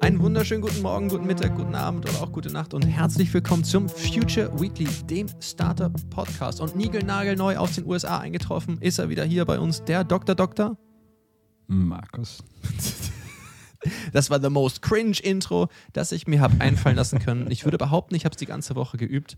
Einen wunderschönen guten Morgen, guten Mittag, guten Abend oder auch gute Nacht und herzlich willkommen zum Future Weekly, dem Startup Podcast. Und niegelnagelneu aus den USA eingetroffen ist er wieder hier bei uns, der Dr. Doktor Markus. Das war the most cringe Intro, das ich mir habe einfallen lassen können. Ich würde behaupten, ich habe es die ganze Woche geübt.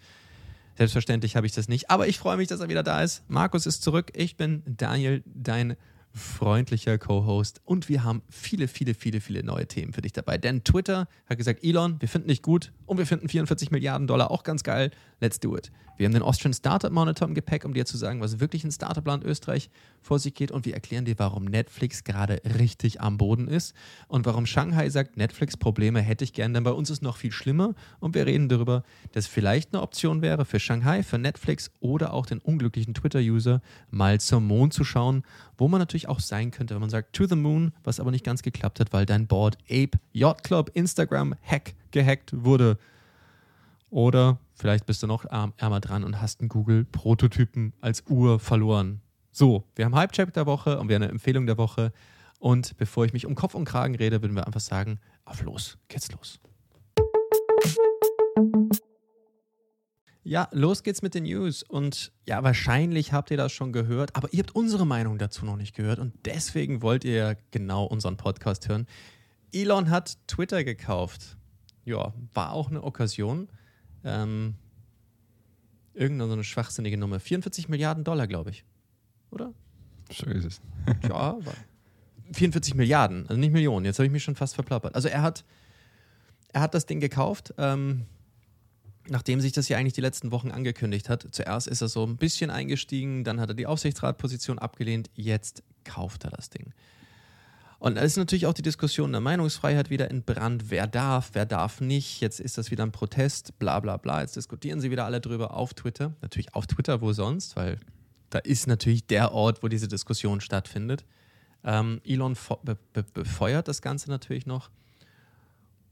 Selbstverständlich habe ich das nicht, aber ich freue mich, dass er wieder da ist. Markus ist zurück. Ich bin Daniel, dein freundlicher Co-Host und wir haben viele, viele, viele, viele neue Themen für dich dabei. Denn Twitter hat gesagt, Elon, wir finden dich gut und wir finden 44 Milliarden Dollar auch ganz geil. Let's do it. Wir haben den Austrian Startup Monitor im Gepäck, um dir zu sagen, was wirklich in Startup-Land Österreich vor sich geht und wir erklären dir, warum Netflix gerade richtig am Boden ist und warum Shanghai sagt, Netflix-Probleme hätte ich gern, denn bei uns ist noch viel schlimmer und wir reden darüber, dass vielleicht eine Option wäre für Shanghai, für Netflix oder auch den unglücklichen Twitter-User mal zum Mond zu schauen, wo man natürlich auch sein könnte, wenn man sagt, to the moon, was aber nicht ganz geklappt hat, weil dein Board Ape Yacht Club Instagram Hack gehackt wurde. Oder vielleicht bist du noch ärmer dran und hast einen Google-Prototypen als Uhr verloren. So, wir haben Hype-Check der Woche und wir haben eine Empfehlung der Woche. Und bevor ich mich um Kopf und Kragen rede, würden wir einfach sagen, auf los, geht's los. Ja, los geht's mit den News. Und ja, wahrscheinlich habt ihr das schon gehört, aber ihr habt unsere Meinung dazu noch nicht gehört und deswegen wollt ihr ja genau unseren Podcast hören. Elon hat Twitter gekauft. Ja, war auch eine Okkasion. Ähm, irgendeine so eine schwachsinnige Nummer. 44 Milliarden Dollar, glaube ich. Oder? So ist es. ja, aber 44 Milliarden, also nicht Millionen. Jetzt habe ich mich schon fast verplappert. Also er hat, er hat das Ding gekauft. Ähm, nachdem sich das ja eigentlich die letzten Wochen angekündigt hat. Zuerst ist er so ein bisschen eingestiegen, dann hat er die Aufsichtsratposition abgelehnt, jetzt kauft er das Ding. Und da ist natürlich auch die Diskussion der Meinungsfreiheit wieder in Brand. Wer darf, wer darf nicht? Jetzt ist das wieder ein Protest, bla bla bla. Jetzt diskutieren sie wieder alle drüber auf Twitter. Natürlich auf Twitter, wo sonst, weil da ist natürlich der Ort, wo diese Diskussion stattfindet. Ähm, Elon be be befeuert das Ganze natürlich noch.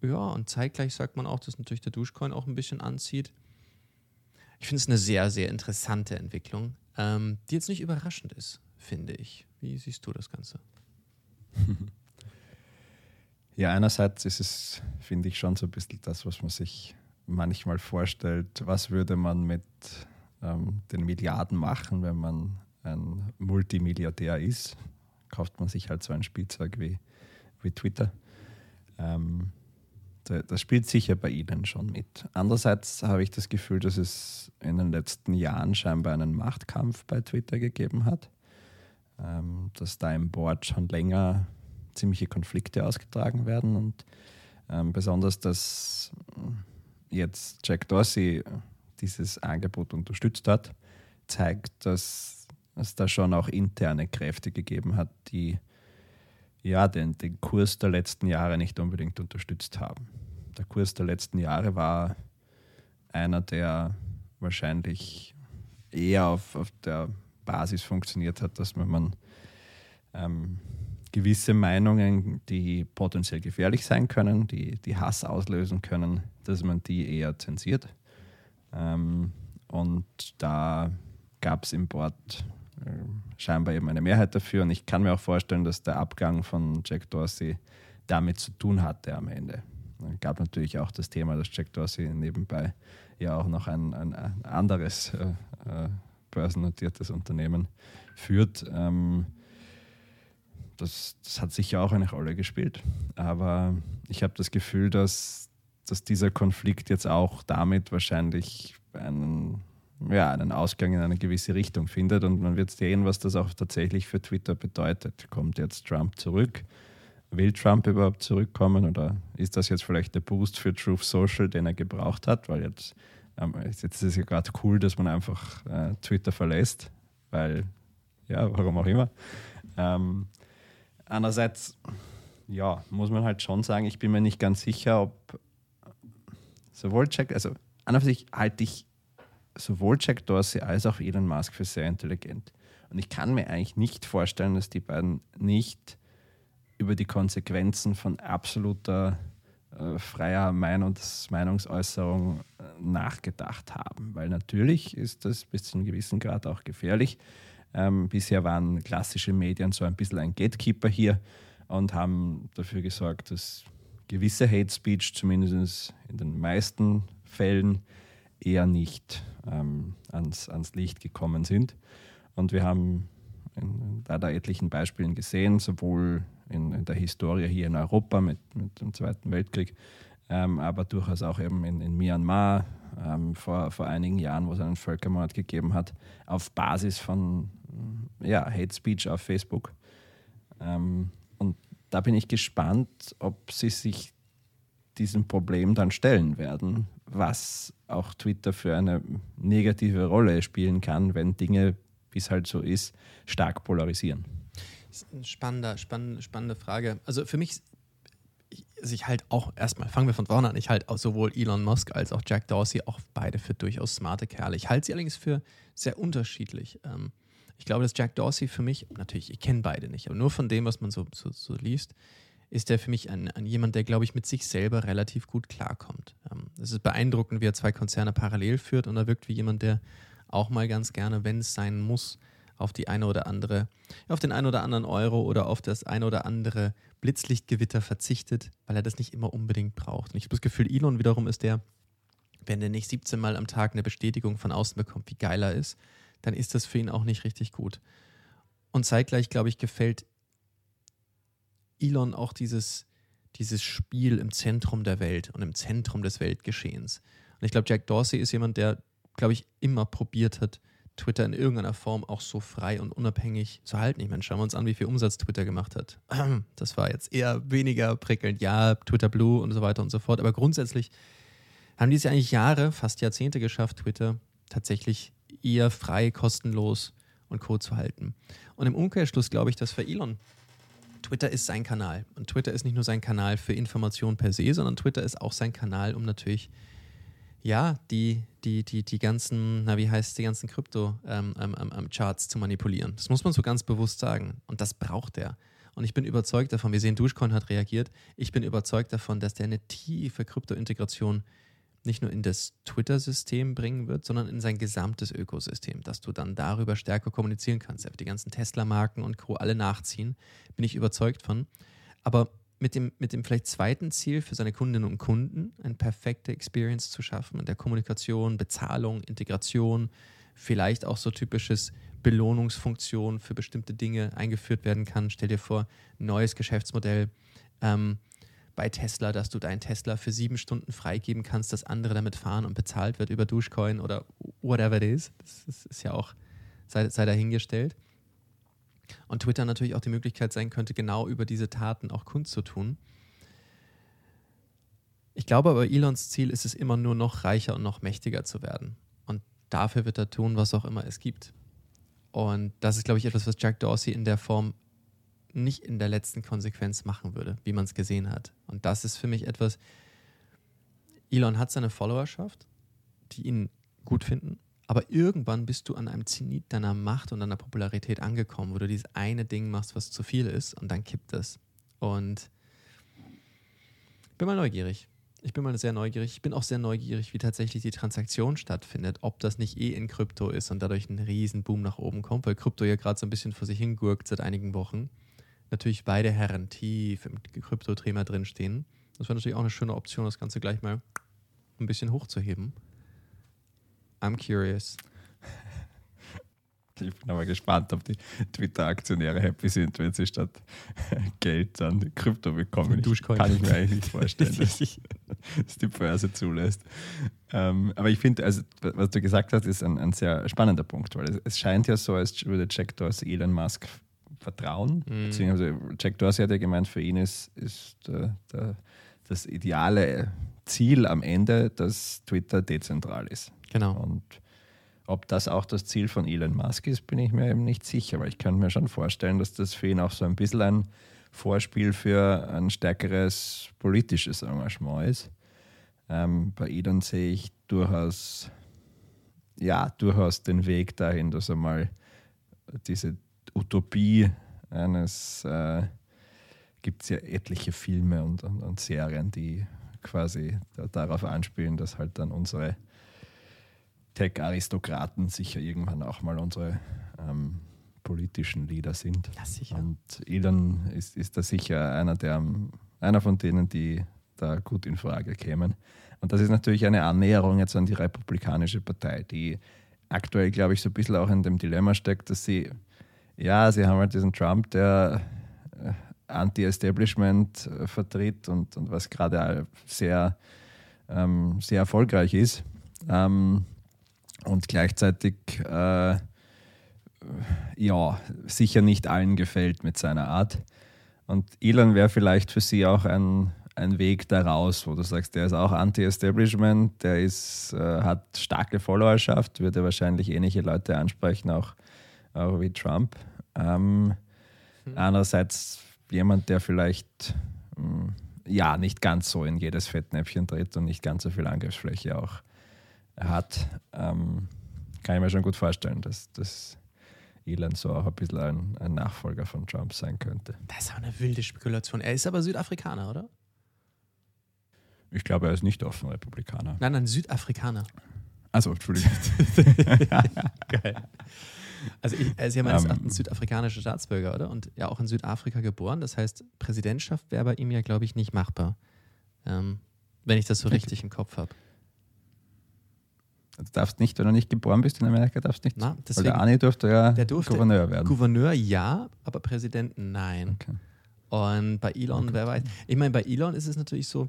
Ja, und zeitgleich sagt man auch, dass natürlich der Duschcoin auch ein bisschen anzieht. Ich finde es eine sehr, sehr interessante Entwicklung, ähm, die jetzt nicht überraschend ist, finde ich. Wie siehst du das Ganze? Ja, einerseits ist es, finde ich, schon so ein bisschen das, was man sich manchmal vorstellt. Was würde man mit ähm, den Milliarden machen, wenn man ein Multimilliardär ist? Kauft man sich halt so ein Spielzeug wie, wie Twitter. Ähm, das spielt sicher bei Ihnen schon mit. Andererseits habe ich das Gefühl, dass es in den letzten Jahren scheinbar einen Machtkampf bei Twitter gegeben hat, ähm, dass da im Board schon länger ziemliche Konflikte ausgetragen werden und ähm, besonders, dass jetzt Jack Dorsey dieses Angebot unterstützt hat, zeigt, dass es da schon auch interne Kräfte gegeben hat, die ja, den, den Kurs der letzten Jahre nicht unbedingt unterstützt haben. Der Kurs der letzten Jahre war einer, der wahrscheinlich eher auf, auf der Basis funktioniert hat, dass man ähm, gewisse Meinungen, die potenziell gefährlich sein können, die, die Hass auslösen können, dass man die eher zensiert. Ähm, und da gab es im Board äh, scheinbar eben eine Mehrheit dafür. Und ich kann mir auch vorstellen, dass der Abgang von Jack Dorsey damit zu tun hatte am Ende. Es gab natürlich auch das Thema, dass Jack Dorsey nebenbei ja auch noch ein, ein, ein anderes äh, äh, börsennotiertes Unternehmen führt. Ähm, das, das, hat sicher auch eine Rolle gespielt. Aber ich habe das Gefühl, dass, dass dieser Konflikt jetzt auch damit wahrscheinlich einen ja, einen Ausgang in eine gewisse Richtung findet. Und man wird sehen, was das auch tatsächlich für Twitter bedeutet. Kommt jetzt Trump zurück? Will Trump überhaupt zurückkommen? Oder ist das jetzt vielleicht der Boost für Truth Social, den er gebraucht hat? Weil jetzt, ähm, jetzt ist es ja gerade cool, dass man einfach äh, Twitter verlässt. Weil, ja, warum auch immer. Ähm, andererseits, ja, muss man halt schon sagen, ich bin mir nicht ganz sicher, ob sowohl Check, also an und für sich halte ich sowohl Jack Dorsey als auch Elon Musk für sehr intelligent. Und ich kann mir eigentlich nicht vorstellen, dass die beiden nicht über die Konsequenzen von absoluter äh, freier Meinungs Meinungsäußerung äh, nachgedacht haben. Weil natürlich ist das bis zu einem gewissen Grad auch gefährlich. Ähm, bisher waren klassische Medien so ein bisschen ein Gatekeeper hier und haben dafür gesorgt, dass gewisse Hate Speech zumindest in den meisten Fällen eher nicht ähm, ans, ans Licht gekommen sind. Und wir haben in leider etlichen Beispielen gesehen, sowohl in, in, der Historie hier in Europa mit, mit dem Zweiten Weltkrieg, ähm, aber durchaus auch eben in, in Myanmar ähm, vor, vor einigen Jahren, wo es einen Völkermord gegeben hat, auf Basis von ja, Hate Speech auf Facebook. Ähm, und da bin ich gespannt, ob sie sich diesem Problem dann stellen werden, was auch Twitter für eine negative Rolle spielen kann, wenn Dinge, wie es halt so ist, stark polarisieren. Das ist eine spannende, spannende, Frage. Also für mich, also ich halt auch erstmal, fangen wir von vorne an, ich halte sowohl Elon Musk als auch Jack Dorsey auch beide für durchaus smarte Kerle. Ich halte sie allerdings für sehr unterschiedlich. Ähm, ich glaube, dass Jack Dorsey für mich, natürlich, ich kenne beide nicht, aber nur von dem, was man so, so, so liest, ist er für mich ein, ein jemand, der, glaube ich, mit sich selber relativ gut klarkommt. Ähm, es ist beeindruckend, wie er zwei Konzerne parallel führt und er wirkt wie jemand, der auch mal ganz gerne, wenn es sein muss, auf die eine oder andere, auf den einen oder anderen Euro oder auf das eine oder andere Blitzlichtgewitter verzichtet, weil er das nicht immer unbedingt braucht. Und ich habe das Gefühl, Elon wiederum ist der, wenn er nicht 17 Mal am Tag eine Bestätigung von außen bekommt, wie geil er ist, dann ist das für ihn auch nicht richtig gut. Und zeitgleich, glaube ich, gefällt Elon auch dieses, dieses Spiel im Zentrum der Welt und im Zentrum des Weltgeschehens. Und ich glaube, Jack Dorsey ist jemand, der, glaube ich, immer probiert hat, Twitter in irgendeiner Form auch so frei und unabhängig zu halten. Ich meine, schauen wir uns an, wie viel Umsatz Twitter gemacht hat. Das war jetzt eher weniger prickelnd. Ja, Twitter Blue und so weiter und so fort. Aber grundsätzlich haben die es ja eigentlich Jahre, fast Jahrzehnte geschafft, Twitter tatsächlich eher frei, kostenlos und Co. zu halten. Und im Umkehrschluss glaube ich, dass für Elon Twitter ist sein Kanal. Und Twitter ist nicht nur sein Kanal für Informationen per se, sondern Twitter ist auch sein Kanal, um natürlich, ja, die, die, die, die ganzen, na, wie heißt die ganzen Krypto-Charts ähm, ähm, ähm, zu manipulieren. Das muss man so ganz bewusst sagen. Und das braucht er. Und ich bin überzeugt davon, wir sehen, Dogecoin hat reagiert. Ich bin überzeugt davon, dass der eine tiefe Krypto-Integration nicht nur in das Twitter-System bringen wird, sondern in sein gesamtes Ökosystem, dass du dann darüber stärker kommunizieren kannst. Die ganzen Tesla-Marken und Co. alle nachziehen, bin ich überzeugt von. Aber mit dem, mit dem vielleicht zweiten Ziel für seine Kundinnen und Kunden, eine perfekte Experience zu schaffen in der Kommunikation, Bezahlung, Integration, vielleicht auch so typisches Belohnungsfunktion für bestimmte Dinge eingeführt werden kann. Stell dir vor, neues Geschäftsmodell. Ähm, bei Tesla, dass du deinen Tesla für sieben Stunden freigeben kannst, dass andere damit fahren und bezahlt wird über Duschcoin oder whatever it is. Das ist ja auch, sei, sei dahingestellt. Und Twitter natürlich auch die Möglichkeit sein könnte, genau über diese Taten auch kundzutun. Ich glaube aber, Elons Ziel ist es immer nur noch reicher und noch mächtiger zu werden. Und dafür wird er tun, was auch immer es gibt. Und das ist, glaube ich, etwas, was Jack Dorsey in der Form nicht in der letzten Konsequenz machen würde, wie man es gesehen hat. Und das ist für mich etwas, Elon hat seine Followerschaft, die ihn gut finden, aber irgendwann bist du an einem Zenit deiner Macht und deiner Popularität angekommen, wo du dieses eine Ding machst, was zu viel ist und dann kippt es. Und bin mal neugierig. Ich bin mal sehr neugierig. Ich bin auch sehr neugierig, wie tatsächlich die Transaktion stattfindet, ob das nicht eh in Krypto ist und dadurch ein riesen Boom nach oben kommt, weil Krypto ja gerade so ein bisschen vor sich hingurkt seit einigen Wochen natürlich beide Herren tief im Krypto-Thema drinstehen. Das wäre natürlich auch eine schöne Option, das Ganze gleich mal ein bisschen hochzuheben. I'm curious. Ich bin aber gespannt, ob die Twitter-Aktionäre happy sind, wenn sie statt Geld dann Krypto bekommen. Ich, kann ich mir eigentlich nicht vorstellen, dass, dass die Börse zulässt. Ähm, aber ich finde, also, was du gesagt hast, ist ein, ein sehr spannender Punkt, weil es, es, scheint ja so, als würde Jack Dorsey Elon Musk vertrauen. Mhm. Beziehungsweise Jack Dorsey hat ja gemeint, für ihn ist, ist äh, der, das ideale Ziel am Ende, dass Twitter dezentral ist. Genau. Und ob das auch das Ziel von Elon Musk ist, bin ich mir eben nicht sicher, weil ich kann mir schon vorstellen, dass das für ihn auch so ein bisschen ein Vorspiel für ein stärkeres politisches Engagement ist. Ähm, bei Elon sehe ich durchaus, ja, durchaus den Weg dahin, dass er mal diese Utopie eines, äh, gibt es ja etliche Filme und, und, und, Serien, die quasi da, darauf anspielen, dass halt dann unsere Tech-Aristokraten sicher irgendwann auch mal unsere ähm, politischen Leader sind. Ja, sicher. Und Elon ist, ist da sicher einer, der, einer von denen, die da gut in Frage kämen. Und das ist natürlich eine Annäherung jetzt an die Republikanische Partei, die aktuell, glaube ich, so ein bisschen auch in dem Dilemma steckt, dass sie, ja, sie haben halt diesen Trump, der äh, Anti-Establishment äh, vertritt und, und was gerade sehr, ähm, sehr erfolgreich ist. Ähm, und gleichzeitig äh, ja, sicher nicht allen gefällt mit seiner Art. Und Elon wäre vielleicht für sie auch ein, ein Weg daraus, wo du sagst, der ist auch Anti-Establishment, der ist, äh, hat starke Followerschaft, würde wahrscheinlich ähnliche Leute ansprechen, auch, auch wie Trump. Ähm, hm. Andererseits jemand, der vielleicht mh, hm, ja nicht ganz so in jedes Fettnäpfchen tritt und nicht ganz so viel Angriffsfläche auch hat, ähm, kann ich mir schon gut vorstellen, dass das Elon so auch ein bisschen ein, ein, Nachfolger von Trump sein könnte. Das ist auch eine wilde Spekulation. Er ist aber Südafrikaner, oder? Ich glaube, er ist nicht offen Republikaner. Nein, nein, Südafrikaner. Also, Entschuldigung. Geil. Also ich, er ist ja meines ähm. Erachtens südafrikanischer Staatsbürger, oder? Und ja auch in Südafrika geboren. Das heißt, Präsidentschaft wäre bei ihm ja, glaube ich, nicht machbar. Ähm, wenn ich das so richtig im Kopf habe. Du darfst nicht, wenn du nicht geboren bist in Amerika, darfst nicht. Na, deswegen, Weil der Ani durfte ja der durfte Gouverneur werden. Gouverneur ja, aber Präsident nein. Okay. Und bei Elon, okay. wer weiß. Ich meine, bei Elon ist es natürlich so,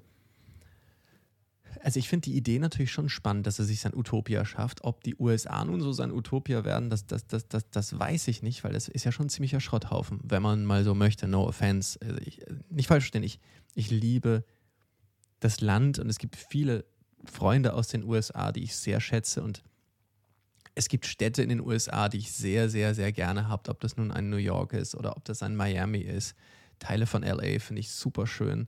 also ich finde die Idee natürlich schon spannend, dass er sich sein Utopia schafft. Ob die USA nun so sein Utopia werden, das, das, das, das, das weiß ich nicht, weil das ist ja schon ein ziemlicher Schrotthaufen, wenn man mal so möchte. No offense. Also ich, nicht falsch verstehen, ich, ich liebe das Land und es gibt viele Freunde aus den USA, die ich sehr schätze und es gibt Städte in den USA, die ich sehr, sehr, sehr gerne habe, ob das nun ein New York ist oder ob das ein Miami ist. Teile von LA finde ich super schön.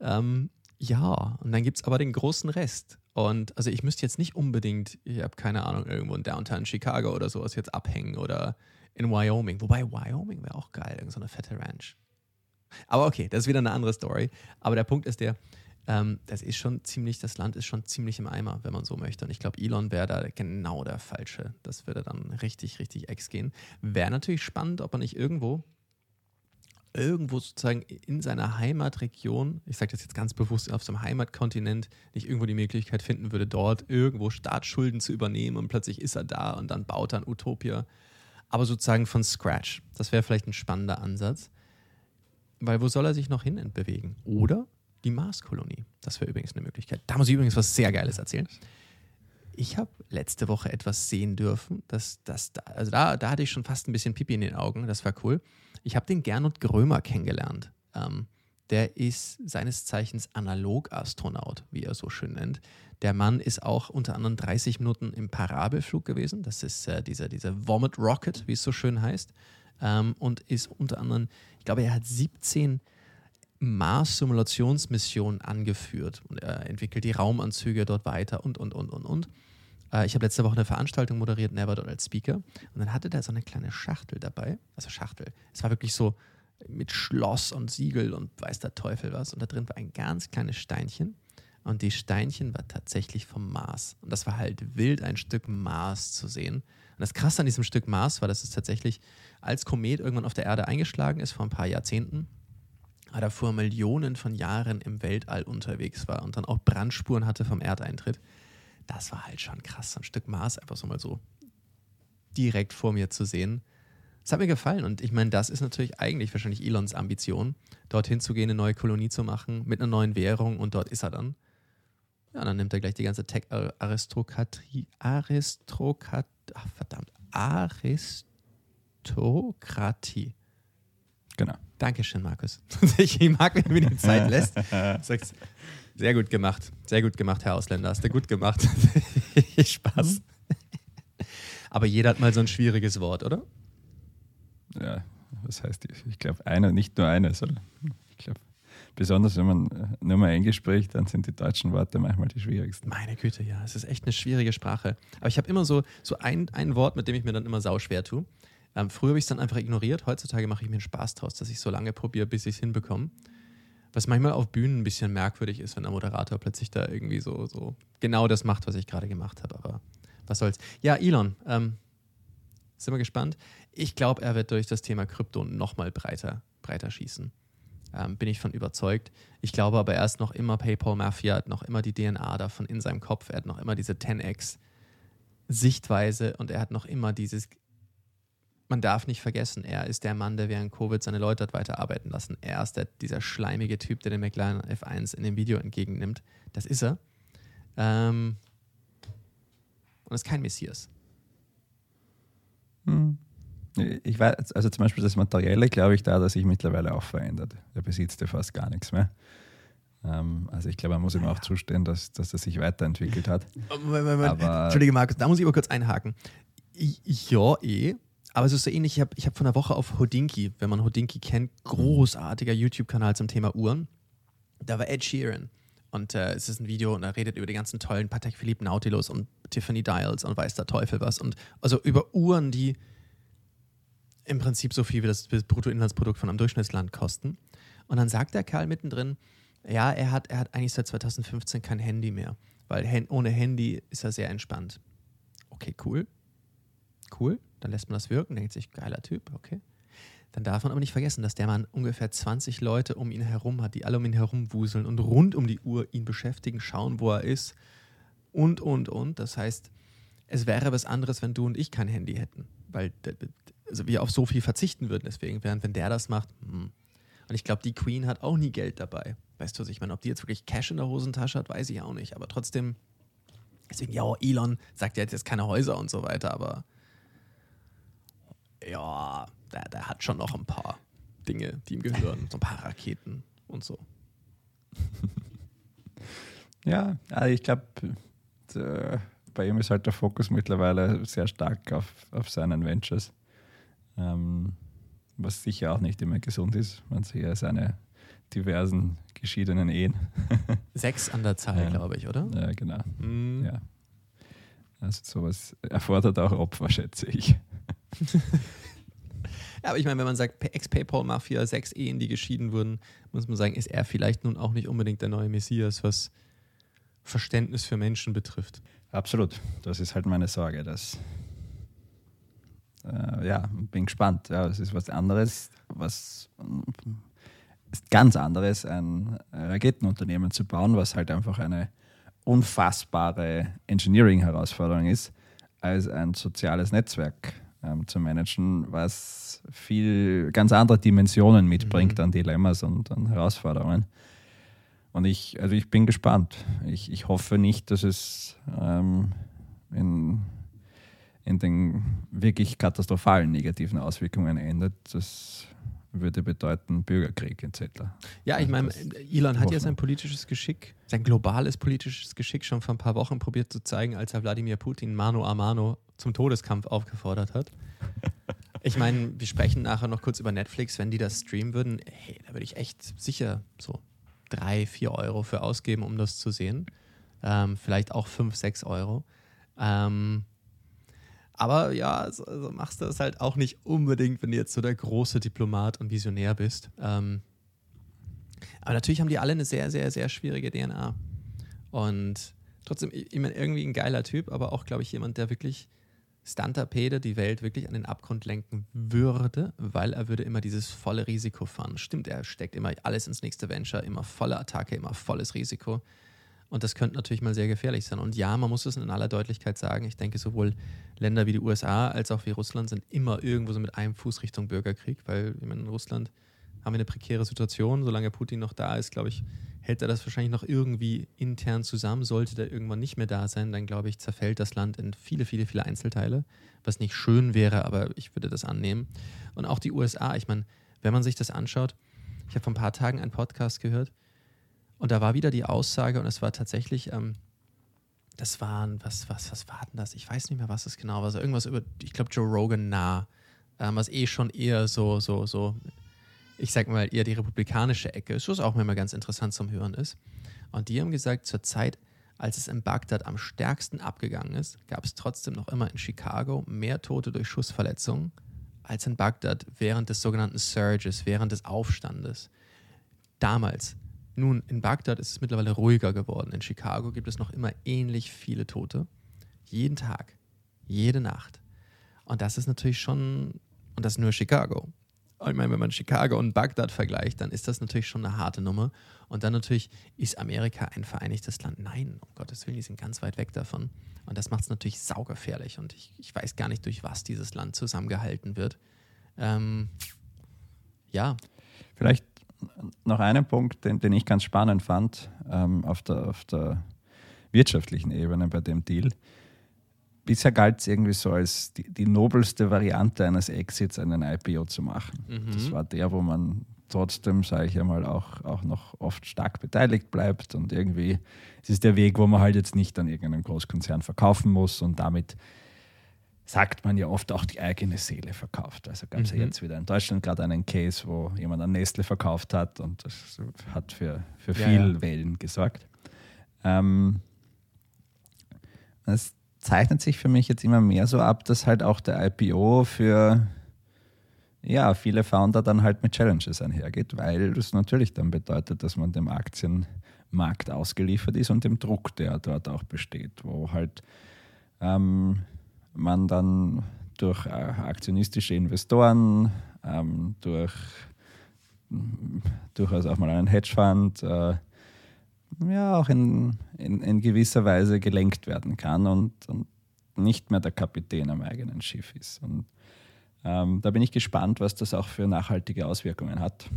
Ähm, ja, und dann gibt es aber den großen Rest. Und also ich müsste jetzt nicht unbedingt, ich habe keine Ahnung, irgendwo in Downtown Chicago oder sowas jetzt abhängen oder in Wyoming. Wobei Wyoming wäre auch geil, irgendeine so eine fette Ranch. Aber okay, das ist wieder eine andere Story. Aber der Punkt ist der, ähm, das ist schon ziemlich, das Land ist schon ziemlich im Eimer, wenn man so möchte. Und ich glaube, Elon wäre da genau der Falsche. Das würde dann richtig, richtig ex gehen. Wäre natürlich spannend, ob er nicht irgendwo irgendwo sozusagen in seiner Heimatregion, ich sage das jetzt ganz bewusst auf seinem Heimatkontinent, nicht irgendwo die Möglichkeit finden würde, dort irgendwo Staatsschulden zu übernehmen und plötzlich ist er da und dann baut er ein Utopia. Aber sozusagen von Scratch. Das wäre vielleicht ein spannender Ansatz. Weil wo soll er sich noch hin entbewegen? Oder die Marskolonie. Das wäre übrigens eine Möglichkeit. Da muss ich übrigens was sehr Geiles erzählen. Ich habe letzte Woche etwas sehen dürfen. Das, das, also da, da hatte ich schon fast ein bisschen Pipi in den Augen. Das war cool. Ich habe den Gernot Grömer kennengelernt. Ähm, der ist seines Zeichens Analogastronaut, wie er so schön nennt. Der Mann ist auch unter anderem 30 Minuten im Parabelflug gewesen. Das ist äh, dieser, dieser Vomit Rocket, wie es so schön heißt. Ähm, und ist unter anderem, ich glaube, er hat 17 Mars-Simulationsmissionen angeführt und er entwickelt die Raumanzüge dort weiter und, und, und, und, und. Äh, ich habe letzte Woche eine Veranstaltung moderiert, dort als Speaker. Und dann hatte der so eine kleine Schachtel dabei. Also Schachtel. Es war wirklich so mit Schloss und Siegel und weiß der Teufel was. Und da drin war ein ganz kleines Steinchen. Und die Steinchen war tatsächlich vom Mars. Und das war halt wild, ein Stück Mars zu sehen. Und das Krasse an diesem Stück Mars war, dass es tatsächlich als Komet irgendwann auf der Erde eingeschlagen ist, vor ein paar Jahrzehnten. Aber davor Millionen von Jahren im Weltall unterwegs war und dann auch Brandspuren hatte vom Erdeintritt das war halt schon krass, so ein Stück Mars einfach so mal so direkt vor mir zu sehen. Das hat mir gefallen und ich meine, das ist natürlich eigentlich wahrscheinlich Elons Ambition, dorthin zu gehen, eine neue Kolonie zu machen mit einer neuen Währung und dort ist er dann. Ja, dann nimmt er gleich die ganze Tech-Aristokratie, Aristokratie, ach verdammt, Aristokratie. Genau. Dankeschön, Markus. ich mag, wenn du mir die Zeit lässt. Sagst, sehr gut gemacht. Sehr gut gemacht, Herr Ausländer. Hast du gut gemacht. Spaß. Aber jeder hat mal so ein schwieriges Wort, oder? Ja, das heißt, ich glaube, einer, nicht nur eines, oder? Ich glaube, besonders wenn man äh, nur mal Englisch spricht, dann sind die deutschen Worte manchmal die schwierigsten. Meine Güte, ja, es ist echt eine schwierige Sprache. Aber ich habe immer so, so ein, ein Wort, mit dem ich mir dann immer sau schwer tue. Ähm, früher habe ich es dann einfach ignoriert. Heutzutage mache ich mir einen Spaß draus, dass ich so lange probiere, bis ich es hinbekomme. Was manchmal auf Bühnen ein bisschen merkwürdig ist, wenn der Moderator plötzlich da irgendwie so, so genau das macht, was ich gerade gemacht habe. Aber was soll's. Ja, Elon, ähm, sind wir gespannt. Ich glaube, er wird durch das Thema Krypto nochmal breiter, breiter schießen. Ähm, bin ich von überzeugt. Ich glaube aber, er ist noch immer PayPal Mafia, hat noch immer die DNA davon in seinem Kopf. Er hat noch immer diese 10x Sichtweise und er hat noch immer dieses man darf nicht vergessen, er ist der Mann, der während Covid seine Leute hat weiterarbeiten lassen. Er ist der, dieser schleimige Typ, der den McLaren F1 in dem Video entgegennimmt. Das ist er. Ähm, und ist kein Messias. Hm. Ich weiß, also zum Beispiel das Materielle, glaube ich, da, dass sich mittlerweile auch verändert. Er besitzt ja fast gar nichts mehr. Ähm, also ich glaube, man muss ihm auch zustehen, dass, dass er sich weiterentwickelt hat. Aber Entschuldige, Markus, da muss ich aber kurz einhaken. Ja, eh. Aber es ist so ähnlich, ich habe ich hab von der Woche auf Hodinki, wenn man Hodinki kennt, großartiger YouTube-Kanal zum Thema Uhren. Da war Ed Sheeran. Und äh, es ist ein Video und er redet über die ganzen tollen Patek Philippe Nautilus und Tiffany Dials und weiß der Teufel was. Und also über Uhren, die im Prinzip so viel wie das Bruttoinlandsprodukt von einem Durchschnittsland kosten. Und dann sagt der Kerl mittendrin, ja, er hat, er hat eigentlich seit 2015 kein Handy mehr, weil ohne Handy ist er sehr entspannt. Okay, cool. Cool. Dann lässt man das wirken, denkt sich, geiler Typ, okay. Dann darf man aber nicht vergessen, dass der Mann ungefähr 20 Leute um ihn herum hat, die alle um ihn herum wuseln und rund um die Uhr ihn beschäftigen, schauen, wo er ist und, und, und. Das heißt, es wäre was anderes, wenn du und ich kein Handy hätten, weil also wir auf so viel verzichten würden deswegen, während wenn der das macht, hm. und ich glaube, die Queen hat auch nie Geld dabei. Weißt du, ich meine, ob die jetzt wirklich Cash in der Hosentasche hat, weiß ich auch nicht, aber trotzdem, deswegen, ja, Elon sagt ja jetzt keine Häuser und so weiter, aber ja, der, der hat schon noch ein paar Dinge, die ihm gehören. So ein paar Raketen und so. ja, also ich glaube, bei ihm ist halt der Fokus mittlerweile sehr stark auf, auf seinen Ventures. Ähm, was sicher auch nicht immer gesund ist. Man sieht ja seine diversen geschiedenen Ehen. Sechs an der Zahl, ja. glaube ich, oder? Ja, genau. Mhm. Ja. Also sowas erfordert auch Opfer, schätze ich. aber ich meine, wenn man sagt, Ex-PayPal-Mafia, sechs Ehen, die geschieden wurden, muss man sagen, ist er vielleicht nun auch nicht unbedingt der neue Messias, was Verständnis für Menschen betrifft. Absolut. Das ist halt meine Sorge, dass. Äh, ja, bin gespannt. Ja, es ist was anderes, was ist ganz anderes, ein Raketenunternehmen zu bauen, was halt einfach eine unfassbare Engineering-Herausforderung ist, als ein soziales Netzwerk ähm, zu managen, was viel ganz andere Dimensionen mitbringt mhm. an Dilemmas und an Herausforderungen. Und ich, also ich bin gespannt. Ich, ich hoffe nicht, dass es ähm, in, in den wirklich katastrophalen negativen Auswirkungen endet. Das würde bedeuten Bürgerkrieg etc. Ja, ich also meine, Elon hat ja sein politisches Geschick, sein globales politisches Geschick schon vor ein paar Wochen probiert zu zeigen, als er Wladimir Putin mano a mano zum Todeskampf aufgefordert hat. Ich meine, wir sprechen nachher noch kurz über Netflix. Wenn die das streamen würden, hey, da würde ich echt sicher so drei, vier Euro für ausgeben, um das zu sehen. Ähm, vielleicht auch fünf, sechs Euro. Ähm, aber ja, also, also machst du das halt auch nicht unbedingt, wenn du jetzt so der große Diplomat und Visionär bist. Ähm, aber natürlich haben die alle eine sehr, sehr, sehr schwierige DNA. Und trotzdem, irgendwie ein geiler Typ, aber auch, glaube ich, jemand, der wirklich Stuntapede die Welt wirklich an den Abgrund lenken würde, weil er würde immer dieses volle Risiko fahren. Stimmt, er steckt immer alles ins nächste Venture, immer volle Attacke, immer volles Risiko. Und das könnte natürlich mal sehr gefährlich sein. Und ja, man muss es in aller Deutlichkeit sagen. Ich denke, sowohl Länder wie die USA als auch wie Russland sind immer irgendwo so mit einem Fuß Richtung Bürgerkrieg, weil meine, in Russland haben wir eine prekäre Situation. Solange Putin noch da ist, glaube ich, hält er das wahrscheinlich noch irgendwie intern zusammen. Sollte der irgendwann nicht mehr da sein, dann glaube ich, zerfällt das Land in viele, viele, viele Einzelteile, was nicht schön wäre, aber ich würde das annehmen. Und auch die USA, ich meine, wenn man sich das anschaut, ich habe vor ein paar Tagen einen Podcast gehört, und da war wieder die Aussage, und es war tatsächlich, ähm, das waren, was, was, was war denn das? Ich weiß nicht mehr, was es genau war. Also irgendwas über, ich glaube, Joe Rogan nah, ähm, was eh schon eher so, so, so, ich sag mal, eher die republikanische Ecke ist, was auch immer ganz interessant zum Hören ist. Und die haben gesagt, zur Zeit, als es in Bagdad am stärksten abgegangen ist, gab es trotzdem noch immer in Chicago mehr Tote durch Schussverletzungen als in Bagdad während des sogenannten Surges, während des Aufstandes. Damals Nun, in Bagdad ist es mittlerweile ruhiger geworden. In Chicago gibt es noch immer ähnlich viele Tote. Jeden Tag, jede Nacht. Und das ist natürlich schon, und das nur Chicago. Ich meine, wenn man Chicago und Bagdad vergleicht, dann ist das natürlich schon eine harte Nummer. Und dann natürlich ist Amerika ein vereinigtes Land. Nein, um Gottes Willen, die sind ganz weit weg davon. Und das macht es natürlich saugefährlich. Und ich, ich weiß gar nicht, durch was dieses Land zusammengehalten wird. Ähm, ja. Vielleicht noch einen Punkt, den, den ich ganz spannend fand ähm, auf, der, auf der wirtschaftlichen Ebene bei dem Deal. Bisher galt es irgendwie so als die, die, nobelste Variante eines Exits, einen IPO zu machen. Mhm. Das war der, wo man trotzdem, sage ich einmal, auch, auch noch oft stark beteiligt bleibt und irgendwie es ist der Weg, wo man halt jetzt nicht an irgendeinen Großkonzern verkaufen muss und damit sagt man ja oft auch die eigene Seele verkauft. Also gab es mhm. ja jetzt wieder in Deutschland gerade einen Case, wo jemand an Nestle verkauft hat und das hat für, für viel ja, ja. Wellen gesorgt. Ähm, es zeichnet sich für mich jetzt immer mehr so ab, dass halt auch der IPO für ja, viele Founder dann halt mit Challenges einhergeht, weil das natürlich dann bedeutet, dass man dem Aktienmarkt ausgeliefert ist und dem Druck, der dort auch besteht, wo halt ähm, man dann durch äh, aktionistische Investoren, ähm, durch durchaus auch mal einen Hedgefonds, äh, ja, auch in, in, in, gewisser Weise gelenkt werden kann und, und, nicht mehr der Kapitän am eigenen Schiff ist. Und ähm, da bin ich gespannt, was das auch für nachhaltige Auswirkungen hat.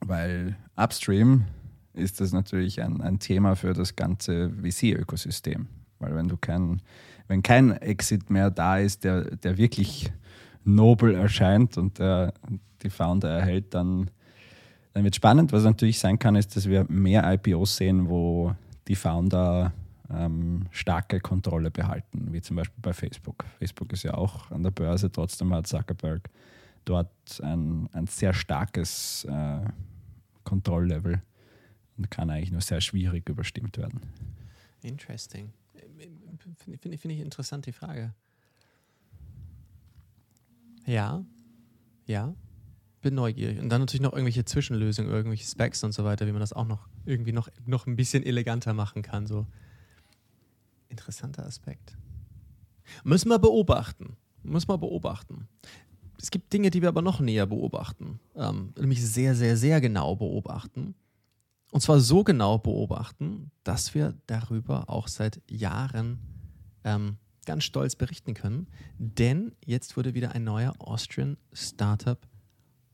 Weil upstream ist das natürlich ein, ein Thema für das ganze VC-Ökosystem. Weil wenn du kein, wenn kein Exit mehr da ist, der, der wirklich nobel erscheint und der die Founder erhält, dann, dann wird spannend. Was natürlich sein kann, ist, dass wir mehr IPOs sehen, wo die Founder ähm, starke Kontrolle behalten, wie zum Beispiel bei Facebook. Facebook ist ja auch an der Börse, trotzdem hat Zuckerberg dort ein, ein sehr starkes äh, Kontrolllevel und kann eigentlich nur sehr schwierig überstimmt werden. Interesting. Finde find, find ich interessant, die Frage. Ja, ja, bin neugierig. Und dann natürlich noch irgendwelche Zwischenlösungen, irgendwelche Specs und so weiter, wie man das auch noch irgendwie noch, noch ein bisschen eleganter machen kann. So. Interessanter Aspekt. Müssen wir beobachten. Müssen wir beobachten. Es gibt Dinge, die wir aber noch näher beobachten. Ähm, nämlich sehr, sehr, sehr genau beobachten. Und zwar so genau beobachten, dass wir darüber auch seit Jahren ähm, ganz stolz berichten können. Denn jetzt wurde wieder ein neuer Austrian Startup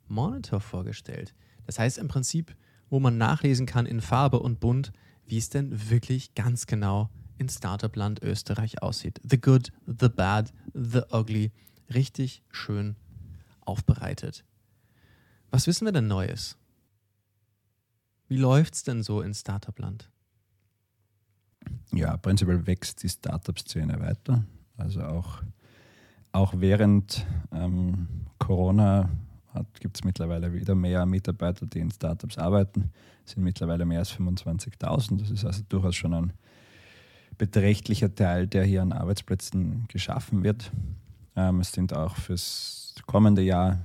Monitor vorgestellt. Das heißt im Prinzip, wo man nachlesen kann in Farbe und Bunt, wie es denn wirklich ganz genau in Startup-Land Österreich aussieht. The Good, The Bad, The Ugly. Richtig schön aufbereitet. Was wissen wir denn Neues? Wie läuft es denn so in Startup-Land? Ja, prinzipiell wächst die Startup-Szene weiter. Also auch, auch während ähm, Corona gibt es mittlerweile wieder mehr Mitarbeiter, die in Startups arbeiten. Es sind mittlerweile mehr als 25.000. Das ist also durchaus schon ein beträchtlicher Teil, der hier an Arbeitsplätzen geschaffen wird. Ähm, es sind auch fürs kommende Jahr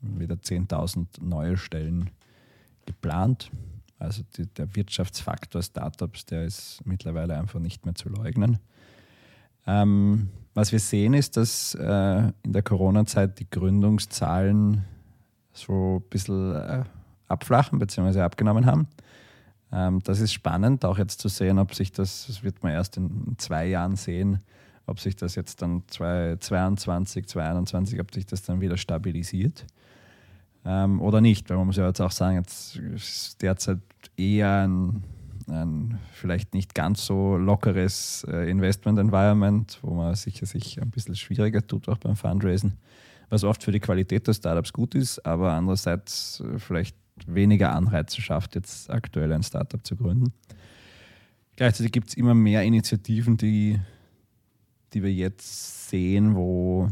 wieder 10.000 neue Stellen geplant. Also die, der Wirtschaftsfaktor Startups, der ist mittlerweile einfach nicht mehr zu leugnen. Ähm, was wir sehen, ist, dass äh, in der Corona-Zeit die Gründungszahlen so ein bisschen äh, abflachen bzw. abgenommen haben. Ähm, das ist spannend, auch jetzt zu sehen, ob sich das, das wird man erst in zwei Jahren sehen, ob sich das jetzt dann 2022, 2021, ob sich das dann wieder stabilisiert ähm, oder nicht. Weil man muss ja jetzt auch sagen, jetzt ist derzeit eher ein, ein vielleicht nicht ganz so lockeres äh, Investment-Environment, wo man sicher sich ein bisschen schwieriger tut, auch beim Fundraisen, was oft für die Qualität der Startups gut ist, aber andererseits äh, vielleicht weniger Anreize schafft, jetzt aktuell ein Startup zu gründen. Gleichzeitig gibt es immer mehr Initiativen, die, die wir jetzt sehen, wo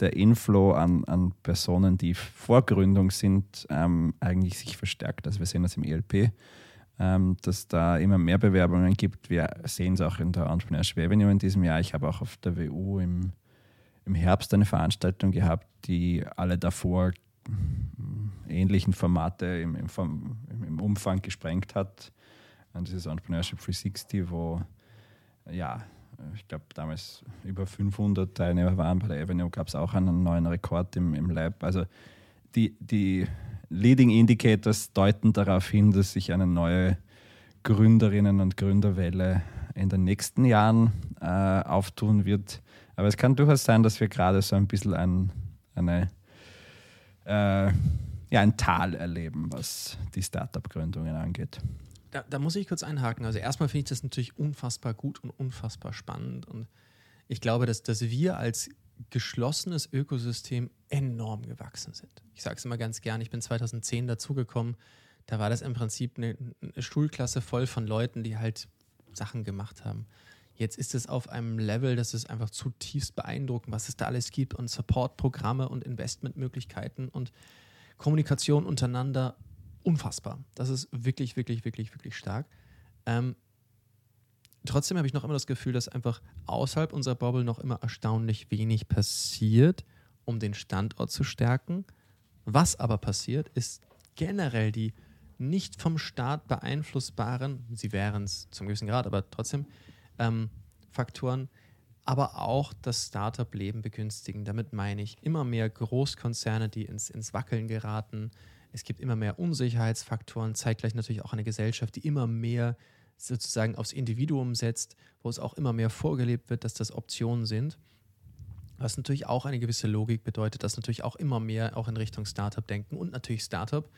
der Inflow an, an Personen, die vor Gründung sind, ähm, eigentlich sich verstärkt. Also wir sehen das im ELP, ähm, dass da immer mehr Bewerbungen gibt. Wir sehen es auch in der Entrepreneurs Revenue in diesem Jahr. Ich habe auch auf der WU im, im Herbst eine Veranstaltung gehabt, die alle davor ähnlichen Formate im, im, im Umfang gesprengt hat. Und dieses Entrepreneurship 360, wo ja, ich glaube damals über 500 Teilnehmer waren. Bei der Avenue gab es auch einen neuen Rekord im, im Lab. Also die, die Leading Indicators deuten darauf hin, dass sich eine neue Gründerinnen- und Gründerwelle in den nächsten Jahren äh, auftun wird. Aber es kann durchaus sein, dass wir gerade so ein bisschen ein, eine, äh, ja, ein Tal erleben, was die Startup-Gründungen angeht. Da, da, muss ich kurz einhaken. Also erstmal finde ich das natürlich unfassbar gut und unfassbar spannend. Und ich glaube, dass, dass wir als geschlossenes Ökosystem enorm gewachsen sind. Ich sage es immer ganz gern, ich bin 2010 dazugekommen. Da war das im Prinzip eine, eine Schulklasse voll von Leuten, die halt Sachen gemacht haben. Jetzt ist es auf einem Level, das ist einfach zutiefst beeindruckend, was es da alles gibt und Supportprogramme und Investmentmöglichkeiten und Kommunikation untereinander. Unfassbar. Das ist wirklich, wirklich, wirklich, wirklich stark. Ähm, trotzdem habe ich noch immer das Gefühl, dass einfach außerhalb unserer Bubble noch immer erstaunlich wenig passiert, um den Standort zu stärken. Was aber passiert, ist generell die nicht vom Staat beeinflussbaren, sie wären es zum gewissen Grad, aber trotzdem, ähm, Faktoren, aber auch das Startup-Leben begünstigen. Damit meine ich immer mehr Großkonzerne, die ins, ins Wackeln geraten. Es gibt immer mehr Unsicherheitsfaktoren, zeitgleich natürlich auch eine Gesellschaft, die immer mehr sozusagen aufs Individuum setzt, wo es auch immer mehr vorgelebt wird, dass das Optionen sind. Was natürlich auch eine gewisse Logik bedeutet, dass natürlich auch immer mehr auch in Richtung Startup denken und natürlich Startup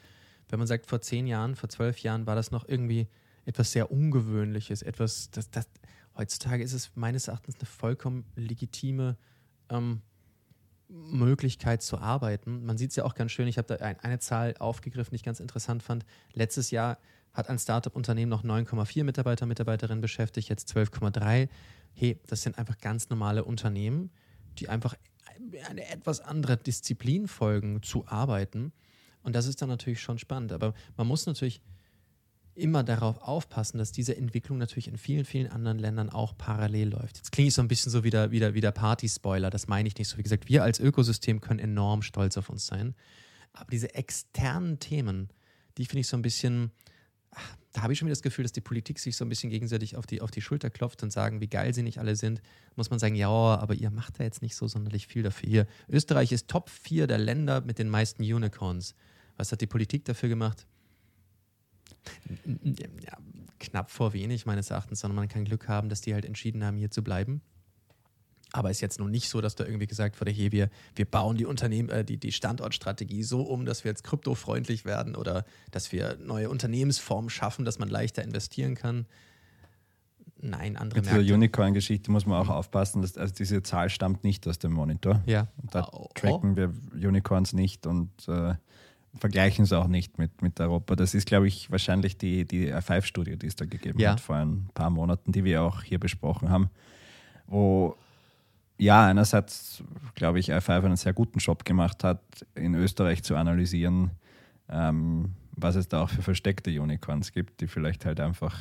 wenn man sagt, vor zehn Jahren, vor zwölf Jahren war das noch irgendwie etwas sehr Ungewöhnliches, etwas, das, das, heutzutage ist es meines Erachtens eine vollkommen legitime ähm, Möglichkeit zu arbeiten. Man sieht es ja auch ganz schön, ich habe da ein, eine Zahl aufgegriffen, die ich ganz interessant fand. Letztes Jahr hat ein Startup-Unternehmen noch 9,4 Mitarbeiter, Mitarbeiterinnen beschäftigt, jetzt 12,3. Hey, das sind einfach ganz normale Unternehmen, die einfach eine etwas andere Disziplin folgen, zu arbeiten. Und das ist dann natürlich schon spannend. Aber man muss natürlich immer darauf aufpassen, dass diese Entwicklung natürlich in vielen, vielen anderen Ländern auch parallel läuft. Jetzt klinge ich so ein bisschen so wie der, wie der, wie der Party-Spoiler, das meine ich nicht so. Wie gesagt, wir als Ökosystem können enorm stolz auf uns sein. Aber diese externen Themen, die finde ich so ein bisschen, ach, da habe ich schon wieder das Gefühl, dass die Politik sich so ein bisschen gegenseitig auf die, auf die Schulter klopft und sagen, wie geil sie nicht alle sind. Muss man sagen, ja, aber ihr macht da jetzt nicht so sonderlich viel dafür. Hier, Österreich ist Top 4 der Länder mit den meisten Unicorns. Was hat die Politik dafür gemacht? Ja, knapp vor wenig meines Erachtens, sondern man kann Glück haben, dass die halt entschieden haben, hier zu bleiben. Aber ist jetzt noch nicht so, dass da irgendwie gesagt wurde, hey, wir, wir bauen die Unternehmen, äh, die, die Standortstrategie so um, dass wir jetzt kryptofreundlich werden oder dass wir neue Unternehmensformen schaffen, dass man leichter investieren kann. Nein, andere Mit dieser Unicorn-Geschichte muss man auch aufpassen, dass also diese Zahl stammt nicht aus dem Monitor. Ja. Da oh, tracken wir Unicorns nicht und äh, vergleichen es auch nicht mit, mit Europa. Das ist, glaube ich, wahrscheinlich die, die R5-Studie, die es da gegeben ja. hat vor ein paar Monaten, die wir auch hier besprochen haben, wo ja, einerseits, glaube ich, R5 einen sehr guten Job gemacht hat, in Österreich zu analysieren, ähm, was es da auch für versteckte Unicorns gibt, die vielleicht halt einfach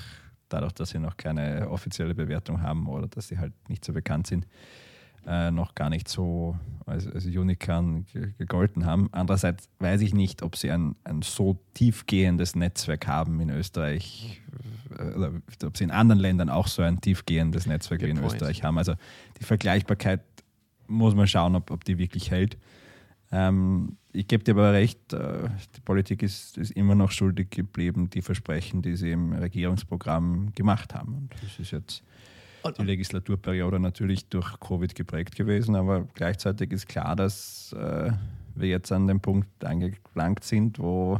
dadurch, dass sie noch keine offizielle Bewertung haben oder dass sie halt nicht so bekannt sind, äh, noch gar nicht so als, als Unicorn gegolten haben. Andererseits weiß ich nicht, ob sie ein, ein so tiefgehendes Netzwerk haben in Österreich äh, oder ob sie in anderen Ländern auch so ein tiefgehendes Netzwerk wie in point. Österreich haben. Also die Vergleichbarkeit muss man schauen, ob, ob die wirklich hält. Ähm, ich gebe dir aber recht, äh, die Politik ist, ist, immer noch schuldig geblieben, die Versprechen, die sie im Regierungsprogramm gemacht haben. Und das ist jetzt die Legislaturperiode natürlich durch Covid geprägt gewesen, aber gleichzeitig ist klar, dass äh, wir jetzt an dem Punkt angelangt sind, wo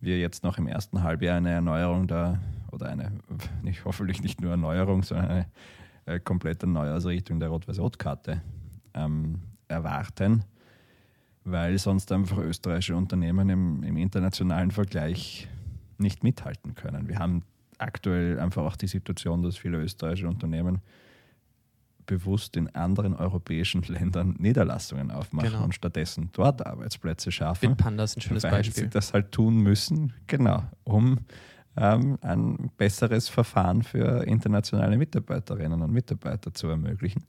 wir jetzt noch im ersten Halbjahr eine Erneuerung der, oder eine, nicht, hoffentlich nicht nur Erneuerung, sondern eine äh, komplette Neuausrichtung der Rot-Weiß-Rot-Karte ähm, erwarten, weil sonst einfach österreichische Unternehmen im, im internationalen Vergleich nicht mithalten können. Wir haben aktuell einfach auch die Situation, dass viele österreichische Unternehmen bewusst in anderen europäischen Ländern Niederlassungen aufmachen genau. und stattdessen dort Arbeitsplätze schaffen. Bitpanda ist ein schönes weil Beispiel. sie das halt tun müssen, genau, um ähm, ein besseres Verfahren für internationale Mitarbeiterinnen und Mitarbeiter zu ermöglichen.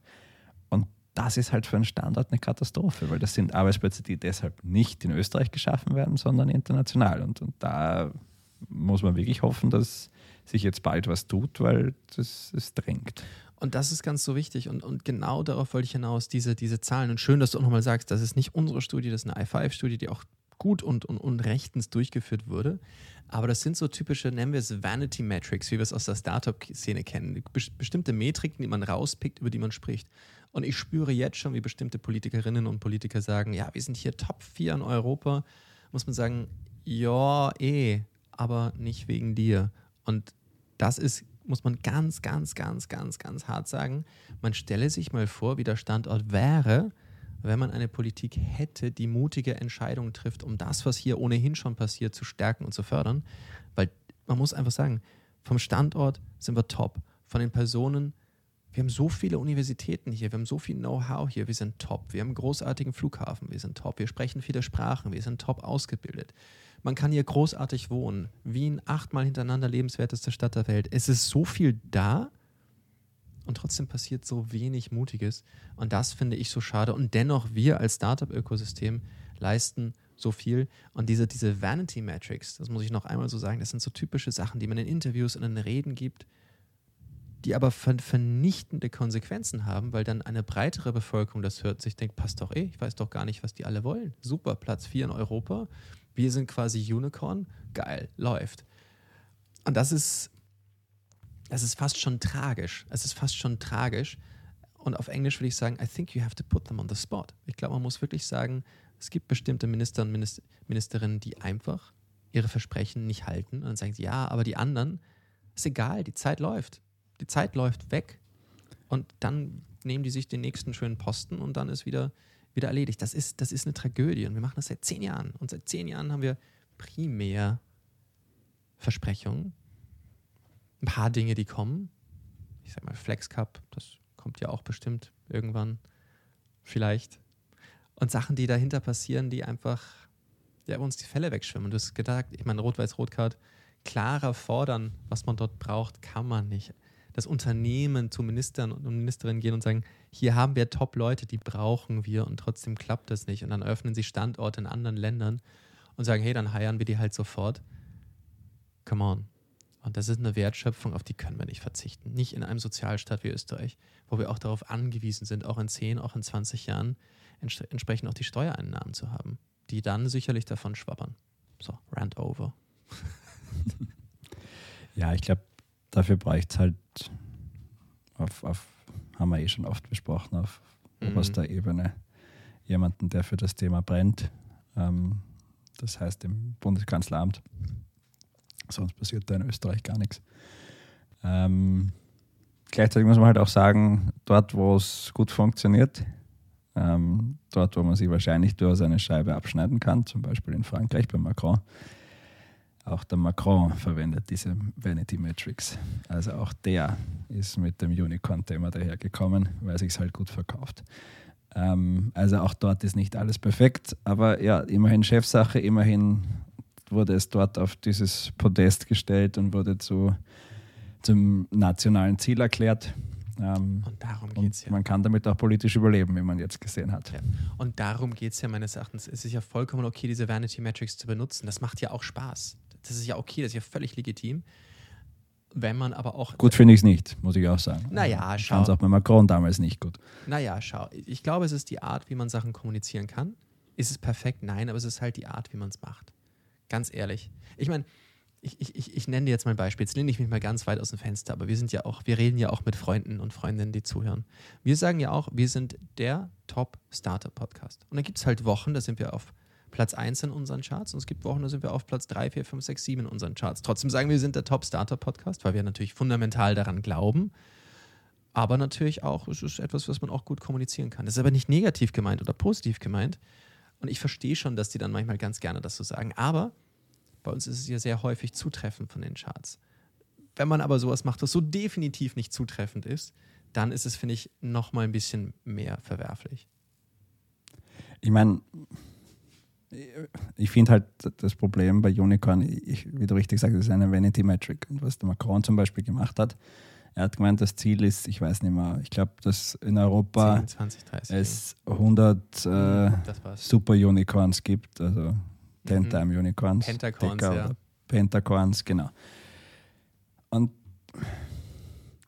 Und das ist halt für einen Standort eine Katastrophe, weil das sind Arbeitsplätze, die deshalb nicht in Österreich geschaffen werden, sondern international. Und, und da muss man wirklich hoffen, dass sich jetzt bald was tut, weil das es drängt. Und das ist ganz so wichtig. Und, und genau darauf wollte ich hinaus, diese, diese Zahlen. Und schön, dass du auch nochmal sagst, das ist nicht unsere Studie, das ist eine i5-Studie, die auch gut und, und, und rechtens durchgeführt wurde. Aber das sind so typische, nennen wir es Vanity Metrics, wie wir es aus der Startup-Szene kennen. Bestimmte Metriken, die man rauspickt, über die man spricht. Und ich spüre jetzt schon, wie bestimmte Politikerinnen und Politiker sagen, ja, wir sind hier Top 4 in Europa. Muss man sagen, ja, eh, aber nicht wegen dir. Und das ist, muss man ganz, ganz, ganz, ganz, ganz hart sagen. Man stelle sich mal vor, wie der Standort wäre, wenn man eine Politik hätte, die mutige Entscheidungen trifft, um das, was hier ohnehin schon passiert, zu stärken und zu fördern. Weil man muss einfach sagen, vom Standort sind wir top. Von den Personen, wir haben so viele Universitäten hier, wir haben so viel Know-how hier, wir sind top. Wir haben einen großartigen Flughafen, wir sind top. Wir sprechen viele Sprachen, wir sind top ausgebildet. Man kann hier großartig wohnen. Wien achtmal hintereinander lebenswerteste Stadt der Welt. Es ist so viel da und trotzdem passiert so wenig Mutiges. Und das finde ich so schade. Und dennoch, wir als Startup-Ökosystem leisten so viel. Und diese, diese Vanity Metrics, das muss ich noch einmal so sagen, das sind so typische Sachen, die man in Interviews und in Reden gibt, die aber vernichtende Konsequenzen haben, weil dann eine breitere Bevölkerung das hört, sich denkt, passt doch eh, ich weiß doch gar nicht, was die alle wollen. Super, Platz 4 in Europa. Wir sind quasi Unicorn. Geil, läuft. Und das ist, das ist fast schon tragisch. Es ist fast schon tragisch. Und auf Englisch würde ich sagen, I think you have to put them on the spot. Ich glaube, man muss wirklich sagen, es gibt bestimmte Minister und Ministerinnen, die einfach ihre Versprechen nicht halten. Und sagen ja, aber die anderen, ist egal, die Zeit läuft. Die Zeit läuft weg. Und dann nehmen die sich den nächsten schönen Posten und dann ist wieder wieder erledigt. Das ist, das ist eine Tragödie und wir machen das seit zehn Jahren. Und seit zehn Jahren haben wir primär Versprechungen, ein paar Dinge, die kommen. Ich sag mal, Flex Cup, das kommt ja auch bestimmt irgendwann, vielleicht. Und Sachen, die dahinter passieren, die einfach ja, uns die Fälle wegschwimmen. Du hast gedacht, ich meine, Rot-Weiß-Rot-Card, klarer fordern, was man dort braucht, kann man nicht das Unternehmen zu Ministern und Ministerinnen gehen und sagen, hier haben wir Top-Leute, die brauchen wir und trotzdem klappt das nicht. Und dann öffnen sie Standorte in anderen Ländern und sagen, hey, dann heiern wir die halt sofort. Come on. Und das ist eine Wertschöpfung, auf die können wir nicht verzichten. Nicht in einem Sozialstaat wie Österreich, wo wir auch darauf angewiesen sind, auch in 10, auch in 20 Jahren ents entsprechend auch die Steuereinnahmen zu haben, die dann sicherlich davon schwabbern. So, rant over. ja, ich glaube, dafür braucht es halt auf, auf, haben wir eh schon oft besprochen, auf mhm. oberster Ebene jemanden, der für das Thema brennt. Ähm, das heißt im Bundeskanzleramt. Sonst passiert da in Österreich gar nichts. Ähm, gleichzeitig muss man halt auch sagen, dort, wo es gut funktioniert, ähm, dort, wo man sich wahrscheinlich durchaus eine Scheibe abschneiden kann, zum Beispiel in Frankreich bei Macron, auch der Macron verwendet diese Vanity Metrics. Also auch der ist mit dem Unicorn-Thema dahergekommen, weil sich es halt gut verkauft. Ähm, also auch dort ist nicht alles perfekt, aber ja, immerhin Chefsache, immerhin wurde es dort auf dieses Podest gestellt und wurde zu, zum nationalen Ziel erklärt. Ähm, und darum geht es ja. Man kann damit auch politisch überleben, wie man jetzt gesehen hat. Ja. Und darum geht es ja meines Erachtens. Es ist ja vollkommen okay, diese Vanity Metrics zu benutzen. Das macht ja auch Spaß. Das ist ja okay, das ist ja völlig legitim. Wenn man aber auch. Gut finde ich es nicht, muss ich auch sagen. Naja, schau. Fand es auch bei Macron damals nicht gut. Naja, schau. Ich glaube, es ist die Art, wie man Sachen kommunizieren kann. Ist es perfekt? Nein, aber es ist halt die Art, wie man es macht. Ganz ehrlich. Ich meine, ich, ich, ich nenne dir jetzt mal ein Beispiel. Jetzt lehne ich mich mal ganz weit aus dem Fenster, aber wir sind ja auch, wir reden ja auch mit Freunden und Freundinnen, die zuhören. Wir sagen ja auch, wir sind der Top-Starter-Podcast. Und dann gibt es halt Wochen, da sind wir auf Platz 1 in unseren Charts und es gibt Wochen, da sind wir auf Platz 3, 4, 5, 6, 7 in unseren Charts. Trotzdem sagen wir, wir sind der Top-Starter-Podcast, weil wir natürlich fundamental daran glauben. Aber natürlich auch, es ist etwas, was man auch gut kommunizieren kann. Das ist aber nicht negativ gemeint oder positiv gemeint. Und ich verstehe schon, dass die dann manchmal ganz gerne das so sagen. Aber bei uns ist es ja sehr häufig zutreffend von den Charts. Wenn man aber sowas macht, was so definitiv nicht zutreffend ist, dann ist es, finde ich, nochmal ein bisschen mehr verwerflich. Ich meine, ich finde halt das Problem bei Unicorn, ich, wie du richtig sagst, ist eine Vanity Metric. Und was der Macron zum Beispiel gemacht hat, Er hat gemeint, das Ziel ist, ich weiß nicht mehr, ich glaube, dass in Europa 10, 20, 30. es 100 äh, war's. Super Unicorns gibt, also Ten Time Unicorns. Pentacorns, ja. Pentacorns, genau. Und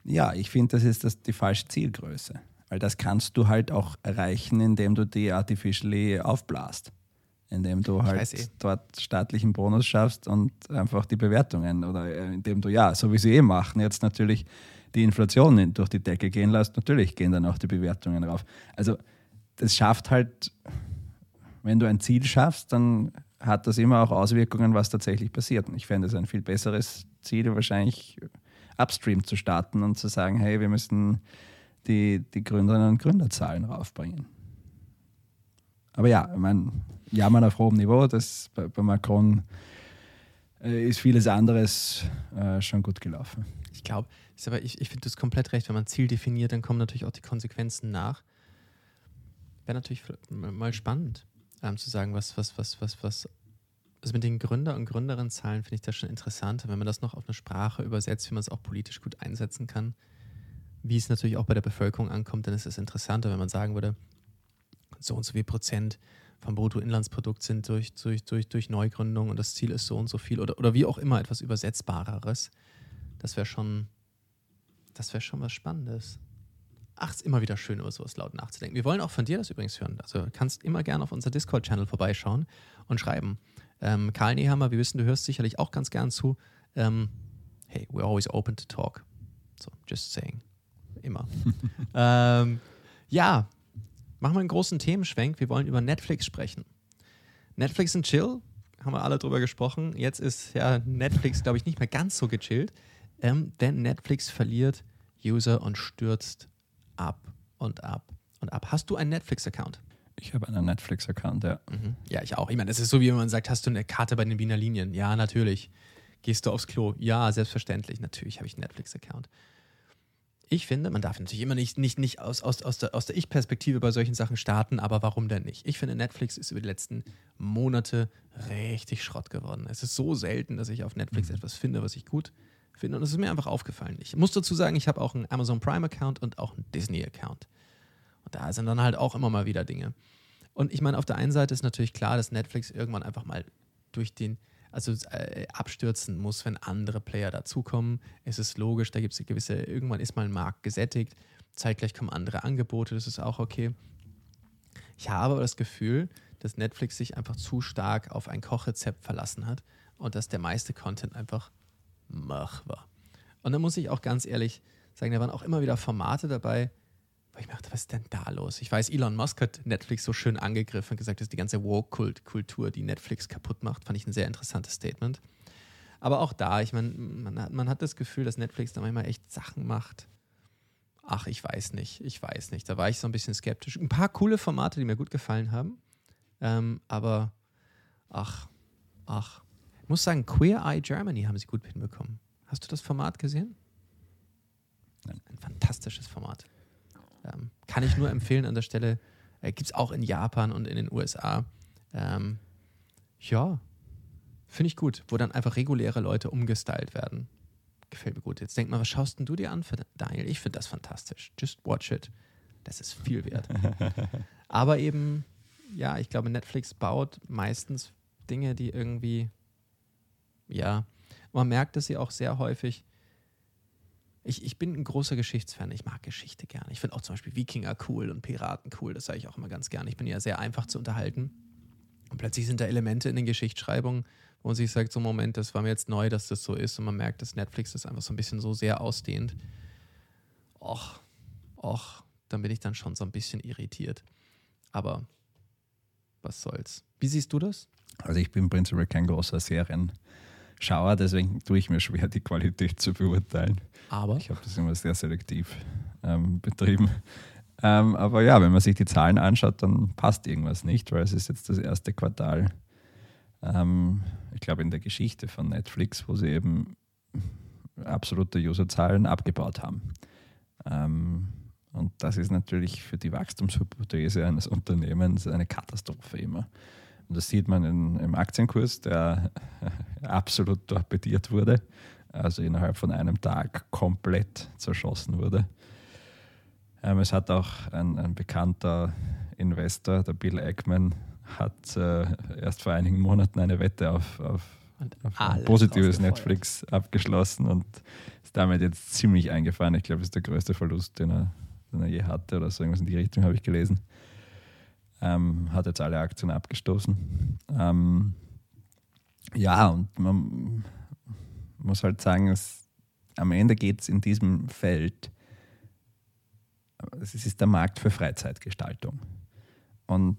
ja, ich finde, das ist das die falsche Zielgröße. Weil das kannst du halt auch erreichen, indem du die artificially aufblasst. Indem du halt eh. dort staatlichen Bonus schaffst und einfach die Bewertungen oder äh, indem du, ja, so wie sie eh machen, jetzt natürlich die Inflation in- durch die Decke gehen lässt, natürlich gehen dann auch die Bewertungen rauf. Also das schafft halt, wenn du ein Ziel schaffst, dann hat das immer auch Auswirkungen, was tatsächlich passiert. Und ich fände es ein viel besseres Ziel, wahrscheinlich upstream zu starten und zu sagen, hey, wir müssen die, die Gründerinnen und Gründerzahlen raufbringen. Aber ja, ich meine, jammern auf hohem Niveau, das bei, bei Macron äh, ist vieles anderes äh, schon gut gelaufen. Ich glaube, aber ich, ich finde das komplett recht. Wenn man Ziel definiert, dann kommen natürlich auch die Konsequenzen nach. Wäre natürlich mal spannend, ähm, zu sagen, was, was, was, was, was. Also mit den Gründer- und Gründerinnenzahlen finde ich das schon interessant, wenn man das noch auf eine Sprache übersetzt, wie man es auch politisch gut einsetzen kann. Wie es natürlich auch bei der Bevölkerung ankommt, dann ist es interessanter, wenn man sagen würde, so und so viel Prozent vom Bruttoinlandsprodukt sind durch, durch, durch, durch Neugründung und das Ziel ist so und so viel oder, oder wie auch immer etwas Übersetzbareres. Das wäre schon, das wäre schon was Spannendes. Ach, ist immer wieder schön, über sowas laut nachzudenken. Wir wollen auch von dir das übrigens hören. Also kannst immer gerne auf unser Discord-Channel vorbeischauen und schreiben. Ähm, Karl Nehammer, wir wissen, du hörst sicherlich auch ganz gern zu. Ähm, hey, we're always open to talk. So, just saying. Immer. ähm, ja, machen wir einen großen Themenschwenk. Wir wollen über Netflix sprechen. Netflix und Chill, haben wir alle drüber gesprochen. Jetzt ist ja Netflix, glaube ich, nicht mehr ganz so gechillt, ähm, denn Netflix verliert User und stürzt ab und ab und ab. Hast du einen Netflix-Account? Ich habe einen Netflix-Account, ja. Mhm. Ja, ich auch. Ich meine, das ist so, wie wenn man sagt, hast du eine Karte bei den Wiener Linien? Ja, natürlich. Gehst du aufs Klo? Ja, selbstverständlich. Natürlich habe ich einen Netflix-Account. Ich finde, man darf natürlich immer nicht, nicht, nicht aus, aus, aus der, aus der Ich-Perspektive bei solchen Sachen starten, aber warum denn nicht? Ich finde, Netflix ist über die letzten Monate richtig Schrott geworden. Es ist so selten, dass ich auf Netflix etwas finde, was ich gut finde. Und es ist mir einfach aufgefallen. Ich muss dazu sagen, ich habe auch einen Amazon Prime-Account und auch einen Disney-Account. Und da sind dann halt auch immer mal wieder Dinge. Und ich meine, auf der einen Seite ist natürlich klar, dass Netflix irgendwann einfach mal durch den, also äh, abstürzen muss, wenn andere Player dazukommen. Es ist logisch, da gibt es gewisse, irgendwann ist mal ein Markt gesättigt, zeitgleich kommen andere Angebote, das ist auch okay. Ich habe aber das Gefühl, dass Netflix sich einfach zu stark auf ein Kochrezept verlassen hat und dass der meiste Content einfach mach war. Und da muss ich auch ganz ehrlich sagen, da waren auch immer wieder Formate dabei, wo ich mir dachte, was ist denn da los? Ich weiß, Elon Musk hat Netflix so schön angegriffen und gesagt, das ist die ganze Woke-Kultur, die Netflix kaputt macht. Fand ich ein sehr interessantes Statement. Aber auch da, ich meine, man hat, man hat das Gefühl, dass Netflix da manchmal echt Sachen macht. Ach, ich weiß nicht, ich weiß nicht. Da war ich so ein bisschen skeptisch. Ein paar coole Formate, die mir gut gefallen haben. Ähm, aber, ach, ach. Ich muss sagen, Queer Eye Germany haben sie gut hinbekommen. Hast du das Format gesehen? Ein fantastisches Format. Ähm, kann ich nur empfehlen an der Stelle. Äh, Gibt es auch in Japan und in den USA. Ähm, ja, finde ich gut, wo dann einfach reguläre Leute umgestylt werden. Gefällt mir gut. Jetzt denk mal, was schaust denn du dir an für Daniel? Ich finde das fantastisch. Just watch it. Das ist viel wert. Aber eben, ja, ich glaube, Netflix baut meistens Dinge, die irgendwie, ja, man merkt, dass sie auch sehr häufig ich, ich bin ein großer Geschichtsfan. Ich mag Geschichte gerne. Ich finde auch zum Beispiel Wikinger cool und Piraten cool. Das sage ich auch immer ganz gerne. Ich bin ja sehr einfach zu unterhalten. Und plötzlich sind da Elemente in den Geschichtsschreibungen, wo man sich sagt, so Moment, das war mir jetzt neu, dass das so ist. Und man merkt, dass Netflix das einfach so ein bisschen so sehr ausdehnt. Och, och, dann bin ich dann schon so ein bisschen irritiert. Aber was soll's. Wie siehst du das? Also ich bin prinzipiell kein großer Serienschauer, deswegen tue ich mir schwer, die Qualität zu beurteilen. Aber Ich habe das immer sehr selektiv ähm, betrieben. Ähm, aber ja, wenn man sich die Zahlen anschaut, dann passt irgendwas nicht, weil es ist jetzt das erste Quartal, ähm, ich glaube, in der Geschichte von Netflix, wo sie eben absolute Userzahlen abgebaut haben. Ähm, und das ist natürlich für die Wachstumshypothese eines Unternehmens eine Katastrophe immer. Das sieht man in, im Aktienkurs, der absolut torpediert wurde. also innerhalb von einem Tag komplett zerschossen wurde. Ähm, es hat auch ein, ein, bekannter Investor, der Bill Eggman, hat äh, erst vor einigen Monaten eine Wette auf, auf, auf ein positives Netflix abgeschlossen und ist damit jetzt ziemlich eingefahren. Ich glaube, es ist der größte Verlust, den er, den er je hatte oder so irgendwas in die Richtung habe ich gelesen. Ähm, hat jetzt alle Aktien abgestoßen. Ähm, ja, und man muss halt sagen, es, am Ende geht es in diesem Feld, es ist der Markt für Freizeitgestaltung. Und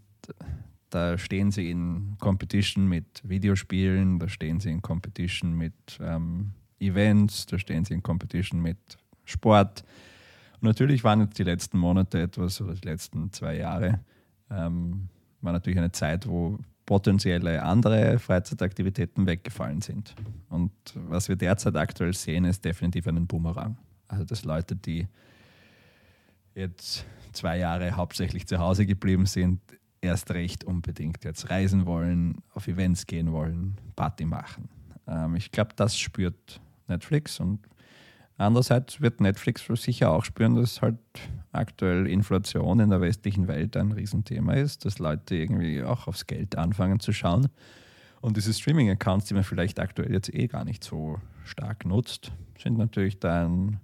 da stehen sie in Competition mit Videospielen, da stehen sie in Competition mit ähm, Events, da stehen sie in Competition mit Sport. Und natürlich waren jetzt die letzten Monate etwas, oder die letzten zwei Jahre, ähm, war natürlich eine Zeit, wo potenzielle andere Freizeitaktivitäten weggefallen sind. Und was wir derzeit aktuell sehen, ist definitiv einen Boomerang. Also dass Leute, die jetzt zwei Jahre hauptsächlich zu Hause geblieben sind, erst recht unbedingt jetzt reisen wollen, auf Events gehen wollen, Party machen. Ähm, ich glaube, das spürt Netflix und andererseits wird Netflix sicher auch spüren, dass halt aktuell Inflation in der westlichen Welt ein Riesenthema ist, dass Leute irgendwie auch aufs Geld anfangen zu schauen. Und diese Streaming-Accounts, die man vielleicht aktuell jetzt eh gar nicht so stark nutzt, sind natürlich dann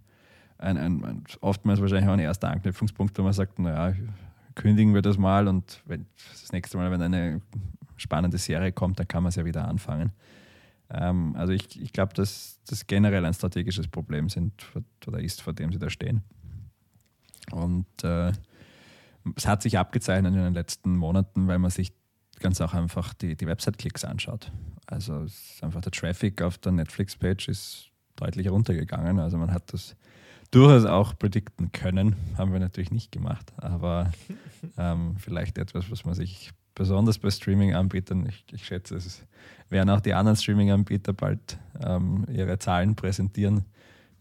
ein, ein, ein, oftmals wahrscheinlich auch ein erster Anknüpfungspunkt, wo man sagt, naja, kündigen wir das mal und wenn, das nächste Mal, wenn eine spannende Serie kommt, dann kann man es ja wieder anfangen. Ähm, also ich, ich glaube, dass das generell ein strategisches Problem sind oder ist, vor dem sie da stehen. Und äh, es hat sich abgezeichnet in den letzten Monaten, weil man sich ganz auch einfach die, die Website-Klicks anschaut. Also einfach der Traffic auf der Netflix-Page ist deutlich runtergegangen. Also man hat das durchaus auch predikten können. Haben wir natürlich nicht gemacht, aber ähm, vielleicht etwas, was man sich besonders bei Streaming-Anbietern, ich, ich, schätze, es werden auch die anderen Streaming-Anbieter bald ähm, ihre Zahlen präsentieren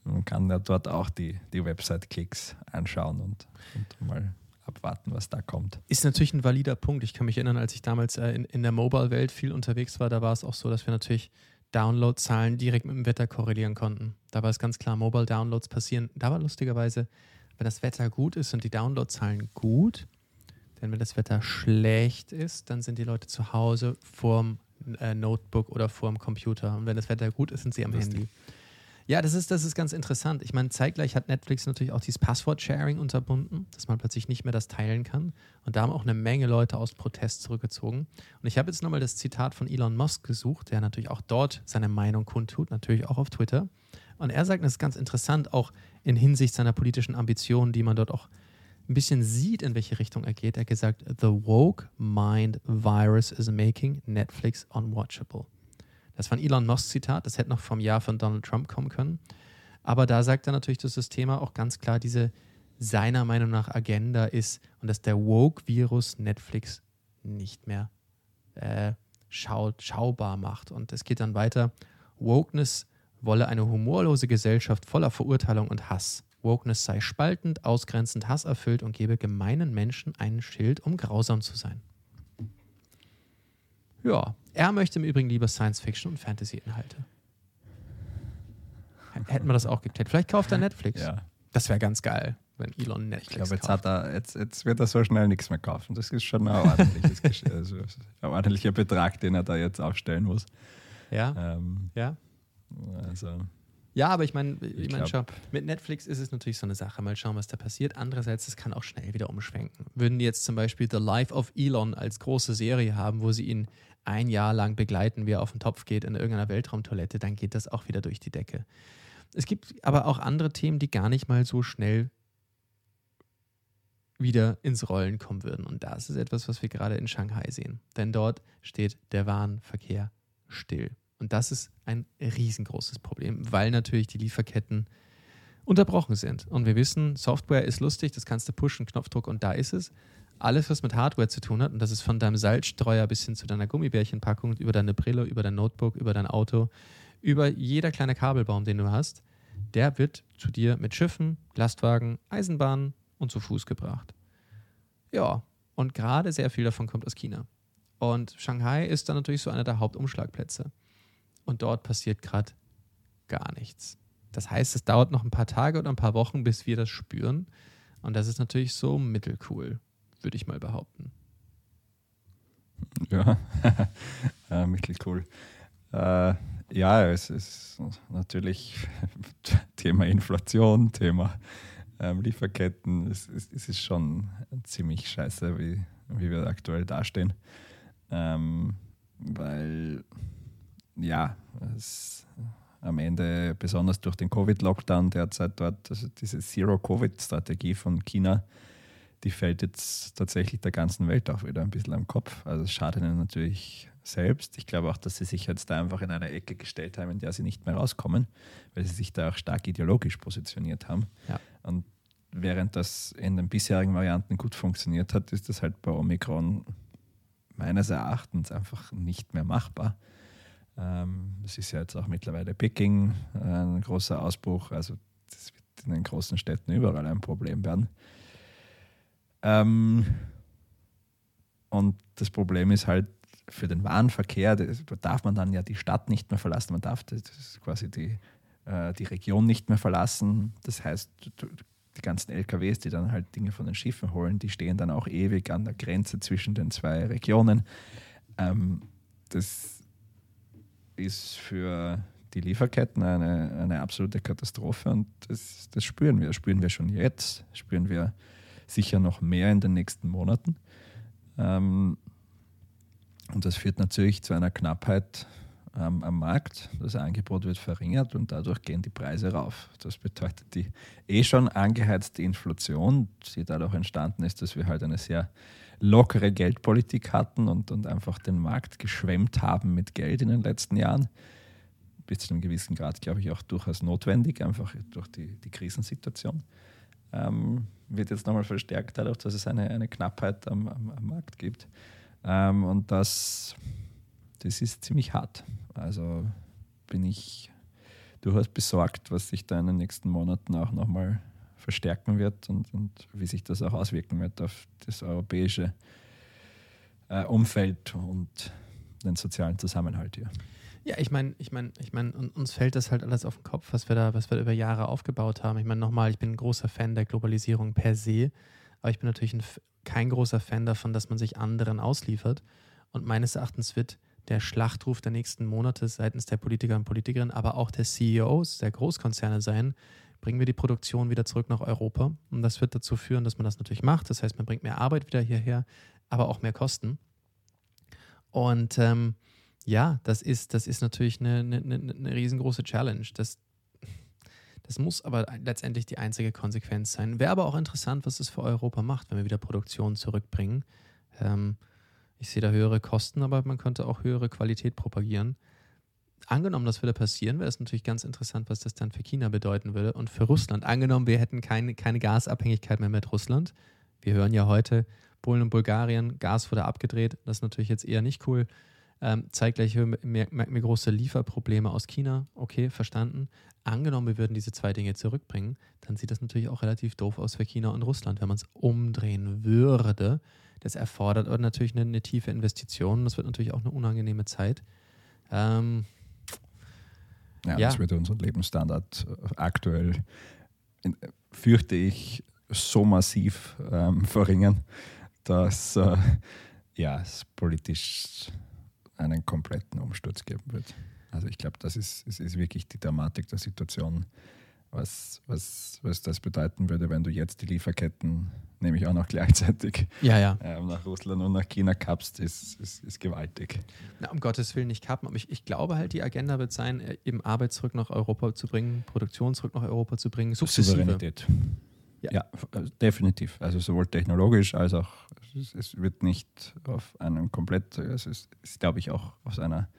man kann ja dort auch die, die Website-Klicks anschauen und, und mal abwarten, was da kommt. Ist natürlich ein valider Punkt. Ich kann mich erinnern, als ich damals äh, in, in der Mobile-Welt viel unterwegs war, da war es auch so, dass wir natürlich Download-Zahlen direkt mit dem Wetter korrelieren konnten. Da war es ganz klar, Mobile-Downloads passieren. Da war lustigerweise, wenn das Wetter gut ist, sind die Download-Zahlen gut. Denn wenn das Wetter schlecht ist, dann sind die Leute zu Hause vorm äh, Notebook oder vorm Computer. Und wenn das Wetter gut ist, sind sie am Lustig. Handy. Ja, das ist, das ist ganz interessant. Ich meine, zeitgleich hat Netflix natürlich auch dieses Passwort-Sharing unterbunden, dass man plötzlich nicht mehr das teilen kann. Und da haben auch eine Menge Leute aus Protest zurückgezogen. Und ich habe jetzt nochmal das Zitat von Elon Musk gesucht, der natürlich auch dort seine Meinung kundtut, natürlich auch auf Twitter. Und er sagt, das ist ganz interessant, auch in Hinsicht seiner politischen Ambitionen, die man dort auch ein bisschen sieht, in welche Richtung er geht. Er hat gesagt, The woke mind virus is making Netflix unwatchable. Das war ein Elon Musk-Zitat, das hätte noch vom Jahr von Donald Trump kommen können. Aber da sagt er natürlich, dass das Thema auch ganz klar diese seiner Meinung nach Agenda ist und dass der Woke-Virus Netflix nicht mehr äh, schaut, schaubar macht. Und es geht dann weiter. Wokeness wolle eine humorlose Gesellschaft voller Verurteilung und Hass. Wokeness sei spaltend, ausgrenzend, hasserfüllt und gebe gemeinen Menschen einen Schild, um grausam zu sein. Ja, er möchte im Übrigen lieber Science-Fiction und Fantasy-Inhalte. Hätten wir das auch geklärt. Vielleicht kauft er Netflix. Ja. Das wäre ganz geil, wenn Elon Netflix Ich glaube, jetzt, hat er, jetzt, jetzt wird er so schnell nichts mehr kaufen. Das ist schon ein, also ein ordentlicher Betrag, den er da jetzt aufstellen muss. Ja. Ähm, ja. Also. Ja, aber ich meine, ich mein, schau, mit Netflix ist es natürlich so eine Sache. Mal schauen, was da passiert. Andererseits, es kann auch schnell wieder umschwenken. Würden die jetzt zum Beispiel The Life of Elon als große Serie haben, wo sie ihn ein Jahr lang begleiten, wie er auf den Topf geht in irgendeiner Weltraumtoilette, dann geht das auch wieder durch die Decke. Es gibt aber auch andere Themen, die gar nicht mal so schnell wieder ins Rollen kommen würden. Und das ist etwas, was wir gerade in Shanghai sehen. Denn dort steht der Warenverkehr still. Und das ist ein riesengroßes Problem, weil natürlich die Lieferketten unterbrochen sind. Und wir wissen, Software ist lustig, das kannst du pushen, Knopfdruck und da ist es alles, was mit Hardware zu tun hat, und das ist von deinem Salzstreuer bis hin zu deiner Gummibärchenpackung, über deine Brille, über dein Notebook, über dein Auto, über jeder kleine Kabelbaum, den du hast, der wird zu dir mit Schiffen, Lastwagen, Eisenbahnen und zu Fuß gebracht. Ja, und gerade sehr viel davon kommt aus China. Und Shanghai ist dann natürlich so einer der Hauptumschlagplätze. Und dort passiert gerade gar nichts. Das heißt, es dauert noch ein paar Tage oder ein paar Wochen, bis wir das spüren. Und das ist natürlich so mittelcool, würde ich mal behaupten. Ja, ja mittelcool. Äh, ja, es ist natürlich Thema Inflation, Thema ähm, Lieferketten. Es, es, es, ist schon ziemlich scheiße, wie, wie wir aktuell dastehen. Ähm, weil, ja, es am Ende, besonders durch den Covid-Lockdown derzeit dort, also diese Zero-Covid-Strategie von China, die fällt jetzt tatsächlich der ganzen Welt auch wieder ein bisschen am Kopf. Also es schadet ihnen natürlich selbst. Ich glaube auch, dass sie sich jetzt da einfach in eine Ecke gestellt haben, in der sie nicht mehr rauskommen, weil sie sich da auch stark ideologisch positioniert haben. Ja. Und während das in den bisherigen Varianten gut funktioniert hat, ist das halt bei Omikron meines Erachtens einfach nicht mehr machbar. Ähm, das ist ja jetzt auch mittlerweile Peking ein großer Ausbruch. Also das wird in den großen Städten überall ein Problem werden. Ähm, und das Problem ist halt, für den Warenverkehr darf man dann ja die Stadt nicht mehr verlassen, man darf quasi die, äh, die Region nicht mehr verlassen. Das heißt, die ganzen LKWs, die dann halt Dinge von den Schiffen holen, die stehen dann auch ewig an der Grenze zwischen den zwei Regionen. Ähm, das ist für die Lieferketten eine, eine absolute Katastrophe und das, das spüren wir. Spüren wir schon jetzt, spüren wir sicher noch mehr in den nächsten Monaten. Ähm, und das führt natürlich zu einer Knappheit ähm, am Markt. Das Angebot wird verringert und dadurch gehen die Preise rauf. Das bedeutet, die eh schon angeheizte Inflation, die dadurch entstanden ist, dass wir halt eine sehr lockere Geldpolitik hatten und, und einfach den Markt geschwemmt haben mit Geld in den letzten Jahren. Bis zu einem gewissen Grad, glaube ich, auch durchaus notwendig, einfach durch die, die Krisensituation. Ähm, wird jetzt nochmal verstärkt dadurch, dass es eine, eine Knappheit am, am, am Markt gibt. Ähm, und das, das ist ziemlich hart. Also bin ich durchaus besorgt, was sich da in den nächsten Monaten auch nochmal verstärken wird und, und wie sich das auch auswirken wird auf das europäische äh, Umfeld und den sozialen Zusammenhalt hier. Ja, ich meine, ich meine, ich meine, uns fällt das halt alles auf den Kopf, was wir da, was wir über Jahre aufgebaut haben. Ich meine, nochmal, ich bin ein großer Fan der Globalisierung per se, aber ich bin natürlich ein, kein großer Fan davon, dass man sich anderen ausliefert. Und meines Erachtens wird der Schlachtruf der nächsten Monate seitens der Politiker und Politikerinnen, aber auch der CEOs der Großkonzerne sein, bringen wir die Produktion wieder zurück nach Europa. Und das wird dazu führen, dass man das natürlich macht. Das heißt, man bringt mehr Arbeit wieder hierher, aber auch mehr Kosten. Und ähm, ja, das ist, das ist natürlich eine, eine, eine riesengroße Challenge. Das, das muss aber letztendlich die einzige Konsequenz sein. Wäre aber auch interessant, was es für Europa macht, wenn wir wieder Produktion zurückbringen. Ähm, ich sehe da höhere Kosten, aber man könnte auch höhere Qualität propagieren. Angenommen, das würde passieren, wäre es natürlich ganz interessant, was das dann für China bedeuten würde und für Russland. Angenommen, wir hätten keine, keine Gasabhängigkeit mehr mit Russland. Wir hören ja heute, Polen und Bulgarien, Gas wurde abgedreht. Das ist natürlich jetzt eher nicht cool. Ähm, zeitgleich merken wir große Lieferprobleme aus China. Okay, verstanden. Angenommen, wir würden diese zwei Dinge zurückbringen, dann sieht das natürlich auch relativ doof aus für China und Russland, wenn man es umdrehen würde. Das erfordert natürlich eine, eine, tiefe Investition. Das wird natürlich auch eine unangenehme Zeit. Ähm, ja, ja, das würde unseren Lebensstandard äh, aktuell, fürchte ich, so massiv ähm, verringern, dass äh, ja, es politisch einen kompletten Umsturz geben wird. Also ich glaube, das ist, ist, ist wirklich die Dramatik der Situation, was, was, was das bedeuten würde, wenn du jetzt die Lieferketten, nämlich auch noch gleichzeitig, ja, ja. Ähm, nach Russland und nach China kappst, ist, ist, ist gewaltig. Na, um Gottes Willen nicht kappen, aber ich, ich glaube halt, die Agenda wird sein, äh, eben Arbeit zurück nach Europa zu bringen, Produktion zurück nach Europa zu bringen, sukzessive. Souveränität. Ja. ja. Äh, definitiv. Also sowohl technologisch als auch, es, es wird nicht auf einem komplett, es ist, ist glaube ich, auch aus einer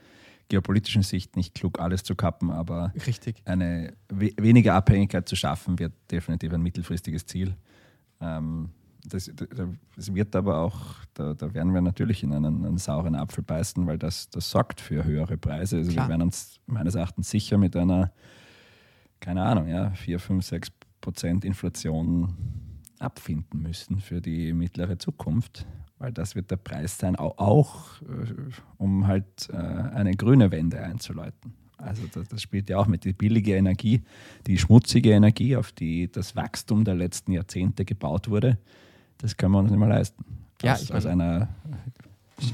geopolitischen Sicht nicht klug, alles zu kappen, aber Richtig. eine we weniger Abhängigkeit zu schaffen, wird definitiv ein mittelfristiges Ziel. Ähm, das, das, wird aber auch, da, da, werden wir natürlich in einen, einen, sauren Apfel beißen, weil das, das sorgt für höhere Preise. Also Klar. wir werden uns meines Erachtens sicher mit einer, keine Ahnung, ja, 4, 5, 6 Prozent Inflation abfinden müssen für die mittlere Zukunft weil das wird der Preis sein, auch, äh, um halt äh, eine grüne Wende einzuleiten. Also das, das, spielt ja auch mit die billige Energie, die schmutzige Energie, auf die das Wachstum der letzten Jahrzehnte gebaut wurde. Das können wir uns nicht mehr leisten. Ja, aus, aus einer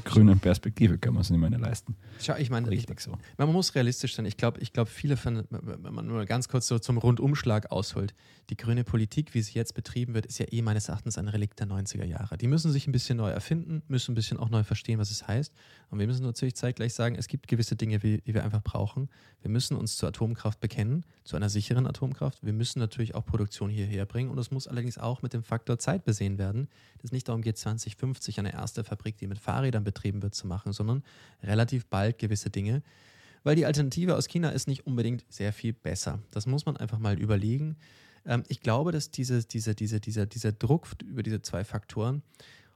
grünen Perspektive können wir es nicht mehr leisten. Schau, ich meine, richtig so. Man muss realistisch sein. Ich glaube, ich glaube, viele, von, wenn man nur ganz kurz so zum Rundumschlag ausholt, die grüne Politik, wie sie jetzt betrieben wird, ist ja eh meines Erachtens ein Relikt der 90er Jahre. Die müssen sich ein bisschen neu erfinden, müssen ein bisschen auch neu verstehen, was es heißt. Und wir müssen natürlich zeitgleich sagen, es gibt gewisse Dinge, die wir einfach brauchen. Wir müssen uns zur Atomkraft bekennen, zu einer sicheren Atomkraft. Wir müssen natürlich auch Produktion hierher bringen. Und es muss allerdings auch mit dem Faktor Zeit besehen werden, dass nicht darum geht, 2050 eine erste Fabrik, die mit Fahrrädern betrieben wird, zu machen, sondern relativ bald gewisse Dinge weil die Alternative aus China ist nicht unbedingt sehr viel besser. Das muss man einfach mal überlegen. Ähm, ich glaube, dass diese, diese, diese, dieser, dieser Druck über diese zwei Faktoren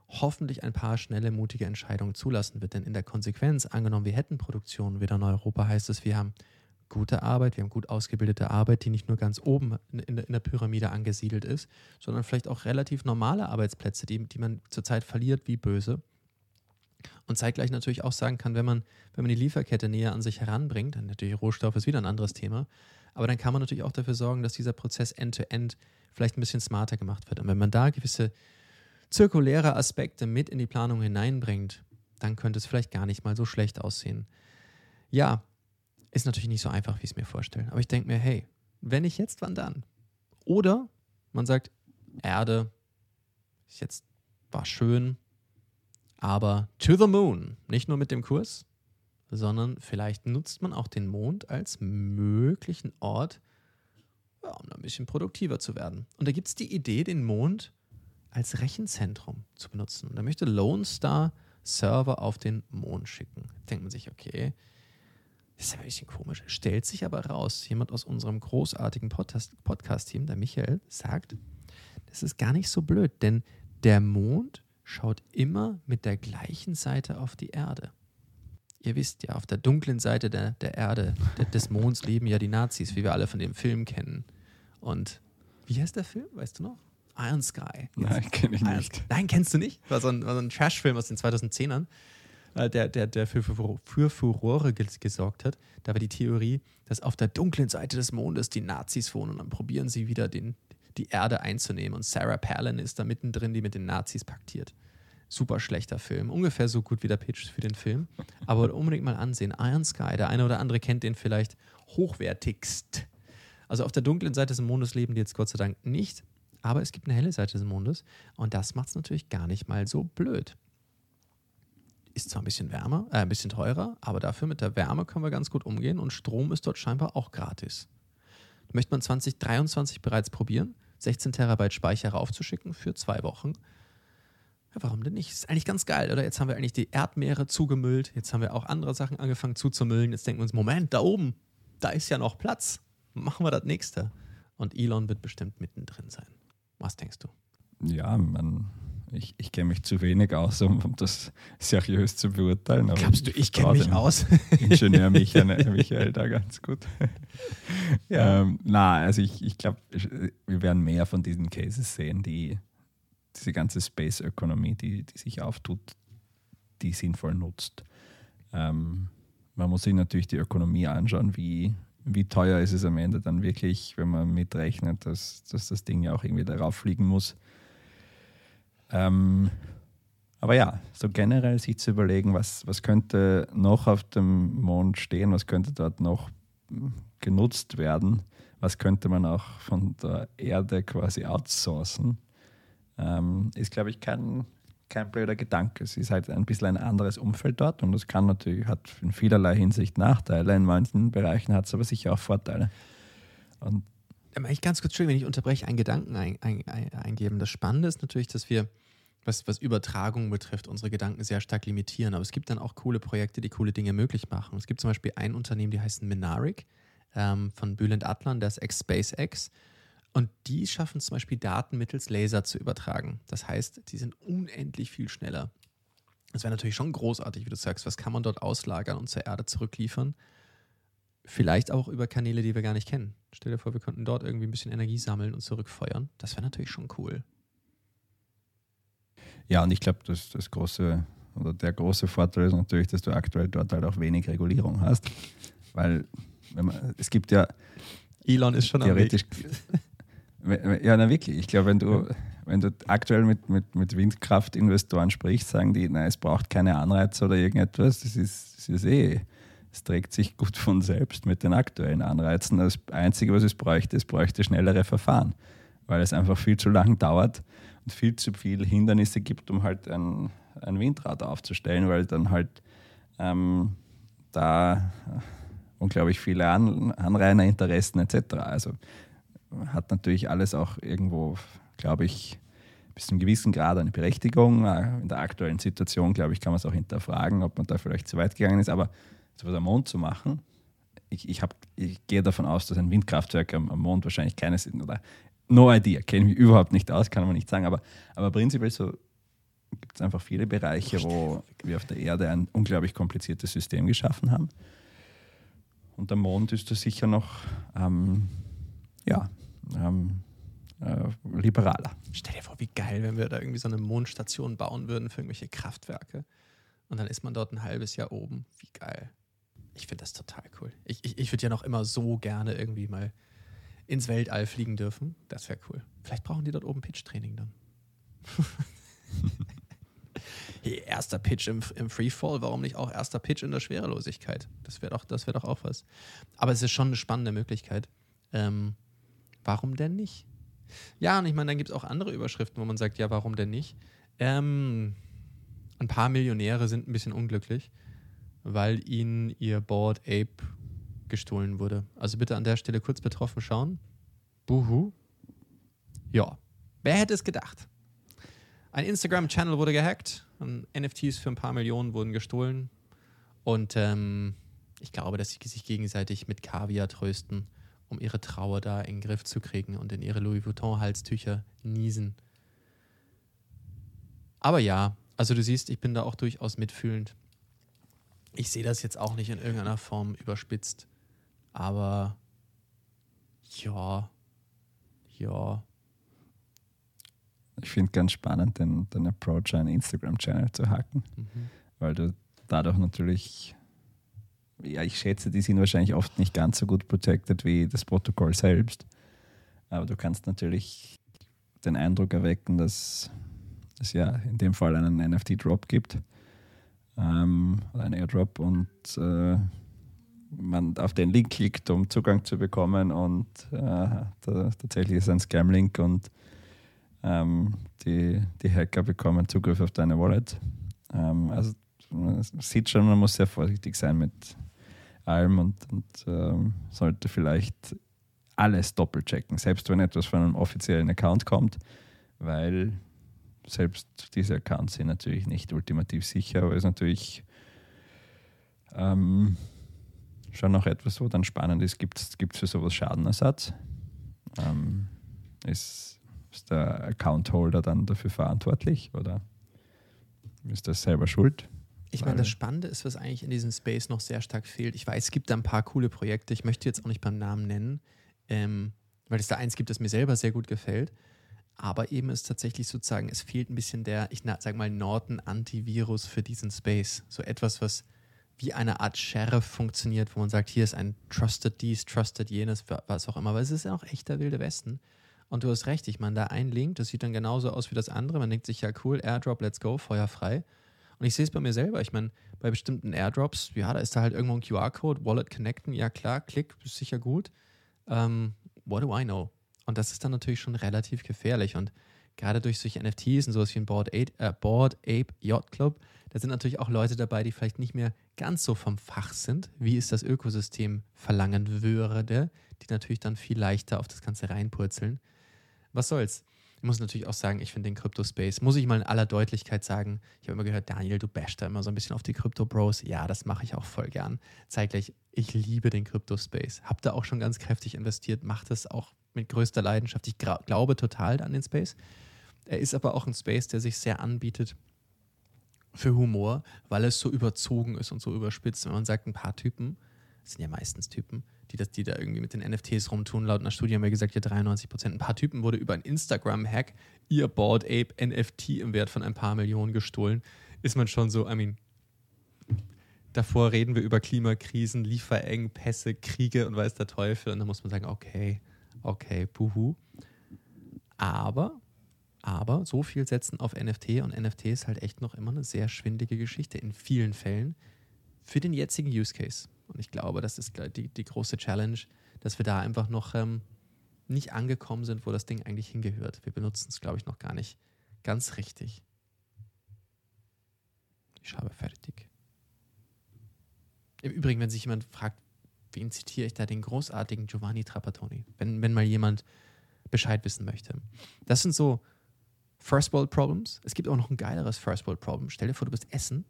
hoffentlich ein paar schnelle, mutige Entscheidungen zulassen wird. Denn in der Konsequenz, angenommen, wir hätten Produktion wieder in Europa, heißt es, wir haben gute Arbeit, wir haben gut ausgebildete Arbeit, die nicht nur ganz oben in der, in der Pyramide angesiedelt ist, sondern vielleicht auch relativ normale Arbeitsplätze, die, die man zurzeit verliert wie böse. Und zeitgleich natürlich auch sagen kann, wenn man, wenn man die Lieferkette näher an sich heranbringt, dann natürlich Rohstoff ist wieder ein anderes Thema, aber dann kann man natürlich auch dafür sorgen, dass dieser Prozess end-to-end -End vielleicht ein bisschen smarter gemacht wird. Und wenn man da gewisse zirkuläre Aspekte mit in die Planung hineinbringt, dann könnte es vielleicht gar nicht mal so schlecht aussehen. Ja, ist natürlich nicht so einfach, wie ich es mir vorstelle. Aber ich denke mir, hey, wenn nicht jetzt, wann dann? Oder man sagt, Erde ist jetzt war schön, aber to the moon, nicht nur mit dem Kurs, sondern vielleicht nutzt man auch den Mond als möglichen Ort, um ein bisschen produktiver zu werden. Und da gibt es die Idee, den Mond als Rechenzentrum zu benutzen. Und da möchte Lone Star Server auf den Mond schicken. Denkt man sich, okay, das ist ein bisschen komisch. Stellt sich aber raus, jemand aus unserem großartigen Podcast-Team, der Michael, sagt, das ist gar nicht so blöd, denn der Mond schaut immer mit der gleichen Seite auf die Erde. Ihr wisst ja, auf der dunklen Seite der, der Erde, der, des Monds, leben ja die Nazis, wie wir alle von dem Film kennen. Und wie heißt der Film? Weißt du noch? Iron Sky. Nein, kenne ich nicht. Nein, kennst du nicht? War so ein, war so ein Trash-Film aus den 2010ern, äh, der, der, der für, für, für Furore gesorgt hat. Da war die Theorie, dass auf der dunklen Seite des Mondes die Nazis wohnen und dann probieren sie wieder den, die Erde einzunehmen. Und Sarah Palin ist da mittendrin, die mit den Nazis paktiert. Super schlechter Film. Ungefähr so gut wie der Pitch für den Film. Aber unbedingt mal ansehen. Iron Sky, der eine oder andere kennt den vielleicht hochwertigst. Also auf der dunklen Seite des Mondes leben die jetzt Gott sei Dank nicht. Aber es gibt eine helle Seite des Mondes. Und das macht es natürlich gar nicht mal so blöd. Ist zwar ein bisschen wärmer, äh, ein bisschen teurer, aber dafür mit der Wärme können wir ganz gut umgehen und Strom ist dort scheinbar auch gratis. Möchte man 2023 bereits probieren, 16 Terabyte Speicher raufzuschicken für zwei Wochen? Ja, warum denn nicht? Ist eigentlich ganz geil, oder? Jetzt haben wir eigentlich die Erdmeere zugemüllt, jetzt haben wir auch andere Sachen angefangen zuzumüllen. Jetzt denken wir uns, Moment, da oben, da ist ja noch Platz. Machen wir das nächste. Und Elon wird bestimmt mittendrin sein. Was denkst du? Ja, man, ich, ich kenne mich zu wenig aus, um, um das seriös zu beurteilen. Glaubst du, ich kenne mich aus? Ingenieur Michael, Michael da ganz gut. ja. Ähm, na, also ich, ich glaube, wir werden mehr von diesen Cases sehen, die diese ganze Space-Ökonomie, die, die sich auftut, die sinnvoll nutzt. Ähm, man muss sich natürlich die Ökonomie anschauen, wie, wie teuer ist es am Ende dann wirklich, wenn man mitrechnet, dass, dass das Ding ja auch irgendwie darauf fliegen muss. Ähm, aber ja, so generell sich zu überlegen, was, was könnte noch auf dem Mond stehen, was könnte dort noch genutzt werden, was könnte man auch von der Erde quasi outsourcen, ähm, ist, glaube ich, kein, kein blöder Gedanke. Es ist halt ein bisschen ein anderes Umfeld dort und es kann natürlich, hat in vielerlei Hinsicht Nachteile, in manchen Bereichen hat es aber sicher auch Vorteile. Und ich ganz kurz, wenn ich unterbreche, einen Gedanken ein, ein, ein, eingeben. Das Spannende ist natürlich, dass wir, was, was Übertragung betrifft, unsere Gedanken sehr stark limitieren. Aber es gibt dann auch coole Projekte, die coole Dinge möglich machen. Es gibt zum Beispiel ein Unternehmen, die heißt Minaric ähm, von Bülent Atlan, das ex-SpaceX. Und die schaffen zum Beispiel Daten mittels Laser zu übertragen. Das heißt, die sind unendlich viel schneller. Das wäre natürlich schon großartig, wie du sagst. Was kann man dort auslagern und zur Erde zurückliefern? Vielleicht auch über Kanäle, die wir gar nicht kennen. Stell dir vor, wir könnten dort irgendwie ein bisschen Energie sammeln und zurückfeuern. Das wäre natürlich schon cool. Ja, und ich glaube, das, das große oder der große Vorteil ist natürlich, dass du aktuell dort halt auch wenig Regulierung hast. Weil man, es gibt ja Elon ist schon theoretisch. Ja, na wirklich. Ich glaube, wenn du, wenn du aktuell mit, mit, mit Windkraftinvestoren sprichst, sagen die, nein, es braucht keine Anreize oder irgendetwas. Das ist, das ist eh, es trägt sich gut von selbst mit den aktuellen Anreizen. Das Einzige, was es bräuchte, es bräuchte schnellere Verfahren, weil es einfach viel zu lang dauert und viel zu viele Hindernisse gibt, um halt ein, ein Windrad aufzustellen, weil dann halt ähm, da unglaublich viele An Anrainerinteressen etc. Also hat natürlich alles auch irgendwo, glaube ich, bis zu einem gewissen Grad eine Berechtigung. In der aktuellen Situation, glaube ich, kann man es auch hinterfragen, ob man da vielleicht zu weit gegangen ist. Aber so was am Mond zu machen, ich, ich, hab, ich gehe davon aus, dass ein Windkraftwerk am, am Mond wahrscheinlich keines sind. Oder no idea, kenne mich überhaupt nicht aus, kann man nicht sagen. Aber, aber prinzipiell so gibt es einfach viele Bereiche, wo wir auf der Erde ein unglaublich kompliziertes System geschaffen haben. Und der Mond ist da sicher noch ähm, ja, ähm, äh, liberaler. Stell dir vor, wie geil, wenn wir da irgendwie so eine Mondstation bauen würden für irgendwelche Kraftwerke. Und dann ist man dort ein halbes Jahr oben. Wie geil. Ich finde das total cool. Ich, ich, ich würde ja noch immer so gerne irgendwie mal ins Weltall fliegen dürfen. Das wäre cool. Vielleicht brauchen die dort oben Pitch-Training dann. hey, erster Pitch im, im Freefall, warum nicht auch erster Pitch in der Schwerelosigkeit? Das wäre doch, wär doch auch was. Aber es ist schon eine spannende Möglichkeit. Ähm, warum denn nicht? Ja, und ich meine, dann gibt es auch andere Überschriften, wo man sagt, ja, warum denn nicht? Ähm, ein paar Millionäre sind ein bisschen unglücklich, weil ihnen ihr Board Ape gestohlen wurde. Also bitte an der Stelle kurz betroffen schauen. Buhu. Ja, wer hätte es gedacht? Ein Instagram-Channel wurde gehackt, NFTs für ein paar Millionen wurden gestohlen und ähm, ich glaube, dass sie sich gegenseitig mit Kaviar trösten, um ihre Trauer da in den Griff zu kriegen und in ihre Louis Vuitton-Halstücher niesen. Aber ja, also du siehst, ich bin da auch durchaus mitfühlend. Ich sehe das jetzt auch nicht in irgendeiner Form überspitzt, aber ja, ja, ich finde ganz spannend, den, den Approach, einen Instagram-Channel zu hacken, mhm. weil du dadurch natürlich, ja, ich schätze, die sind wahrscheinlich oft nicht ganz so gut protected wie das Protokoll selbst. Aber du kannst natürlich den Eindruck erwecken, dass es ja in dem Fall einen NFT-Drop gibt, ähm, einen Airdrop und äh, man auf den Link klickt, um Zugang zu bekommen und äh, da, tatsächlich ist ein Scam-Link und ähm, die, die Hacker bekommen Zugriff auf deine Wallet. Ähm, also man sieht schon, man muss sehr vorsichtig sein mit allem und, und ähm, sollte vielleicht alles doppelchecken, selbst wenn etwas von einem offiziellen Account kommt, weil selbst diese Accounts sind natürlich nicht ultimativ sicher, aber es ist natürlich ähm, schon noch etwas, wo dann spannend ist, gibt es für sowas Schadenersatz? Ähm, ist ist der Account-Holder dann dafür verantwortlich oder ist das selber schuld? Ich meine, das Spannende ist, was eigentlich in diesem Space noch sehr stark fehlt. Ich weiß, es gibt da ein paar coole Projekte. Ich möchte jetzt auch nicht beim Namen nennen, ähm, weil es da eins gibt, das mir selber sehr gut gefällt. Aber eben ist tatsächlich sozusagen, es fehlt ein bisschen der, ich sag mal, Norton-Antivirus für diesen Space. So etwas, was wie eine Art Sheriff funktioniert, wo man sagt, hier ist ein Trusted dies, Trusted jenes, was auch immer. Aber es ist ja auch echt der wilde Westen. Und du hast recht, ich meine, da ein Link, das sieht dann genauso aus wie das andere. Man denkt sich, ja, cool, Airdrop, let's go, Feuer frei. Und ich sehe es bei mir selber. Ich meine, bei bestimmten Airdrops, ja, da ist da halt irgendwo ein QR-Code, Wallet connecten, ja klar, klick, ist sicher gut. Ähm, what do I know? Und das ist dann natürlich schon relativ gefährlich. Und gerade durch solche NFTs und sowas wie ein Board, Ape, äh, Board Ape Yacht Club, da sind natürlich auch Leute dabei, die vielleicht nicht mehr ganz so vom Fach sind, wie es das Ökosystem verlangen würde, die natürlich dann viel leichter auf das Ganze reinpurzeln was soll's. Ich muss natürlich auch sagen, ich finde den Crypto-Space, muss ich mal in aller Deutlichkeit sagen, ich habe immer gehört, Daniel, du bashst da immer so ein bisschen auf die Crypto-Bros. Ja, das mache ich auch voll gern. Zeitgleich, ich liebe den Crypto-Space. Hab da auch schon ganz kräftig investiert, mache das auch mit größter Leidenschaft. Ich glaube total an den Space. Er ist aber auch ein Space, der sich sehr anbietet für Humor, weil es so überzogen ist und so überspitzt. Wenn man sagt, ein paar Typen, das sind ja meistens Typen, die, das, die da irgendwie mit den NFTs rumtun. Laut einer Studie haben wir gesagt, ja 93 Prozent. Ein paar Typen wurde über einen Instagram-Hack ihr Board Ape NFT im Wert von ein paar Millionen gestohlen. Ist man schon so, I mean, davor reden wir über Klimakrisen, Lieferengpässe, Kriege und weiß der Teufel. Und dann muss man sagen, okay, okay, puhu. Aber, aber so viel setzen auf NFT und NFT ist halt echt noch immer eine sehr schwindige Geschichte in vielen Fällen für den jetzigen Use Case. Und ich glaube, das ist die, die große Challenge, dass wir da einfach noch ähm, nicht angekommen sind, wo das Ding eigentlich hingehört. Wir benutzen es, glaube ich, noch gar nicht ganz richtig. Ich habe fertig. Im Übrigen, wenn sich jemand fragt, wen zitiere ich da, den großartigen Giovanni Trapattoni, wenn, wenn mal jemand Bescheid wissen möchte. Das sind so First World Problems. Es gibt auch noch ein geileres First World Problem. Stell dir vor, du bist Essen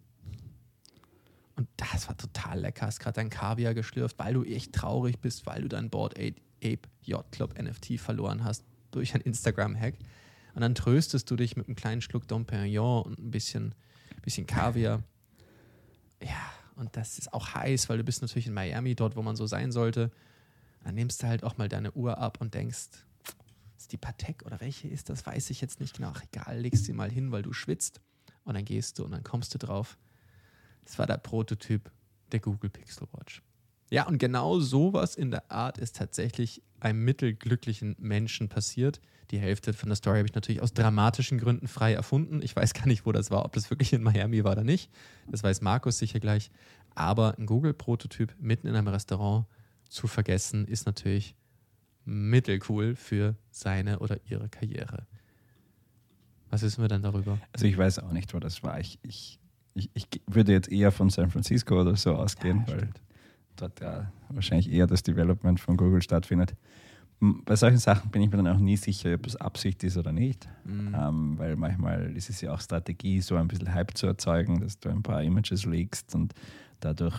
und das war total lecker. Hast gerade dein Kaviar geschlürft, weil du echt traurig bist, weil du dein Board Ape Yacht Club NFT verloren hast durch ein Instagram-Hack. Und dann tröstest du dich mit einem kleinen Schluck Dom Perignon und ein bisschen, bisschen Kaviar. Ja, und das ist auch heiß, weil du bist natürlich in Miami, dort, wo man so sein sollte. Dann nimmst du halt auch mal deine Uhr ab und denkst, ist die Patek oder welche ist das, weiß ich jetzt nicht genau. Ach, egal, legst sie mal hin, weil du schwitzt. Und dann gehst du und dann kommst du drauf. Das war der Prototyp der Google Pixel Watch. Ja, und genau sowas in der Art ist tatsächlich einem mittelglücklichen Menschen passiert. Die Hälfte von der Story habe ich natürlich aus dramatischen Gründen frei erfunden. Ich weiß gar nicht, wo das war, ob das wirklich in Miami war oder nicht. Das weiß Markus sicher gleich. Aber ein Google-Prototyp mitten in einem Restaurant zu vergessen, ist natürlich mittelcool für seine oder ihre Karriere. Was wissen wir dann darüber? Also ich weiß auch nicht, wo das war. Ich, ich, ich, ich würde jetzt eher von San Francisco oder so ausgehen, ja, weil stimmt dort ja wahrscheinlich eher das Development von Google stattfindet. Bei solchen Sachen bin ich mir dann auch nie sicher, ob es Absicht ist oder nicht, mhm. ähm, weil manchmal ist es ja auch Strategie, so ein bisschen Hype zu erzeugen, dass du ein paar Images legst und dadurch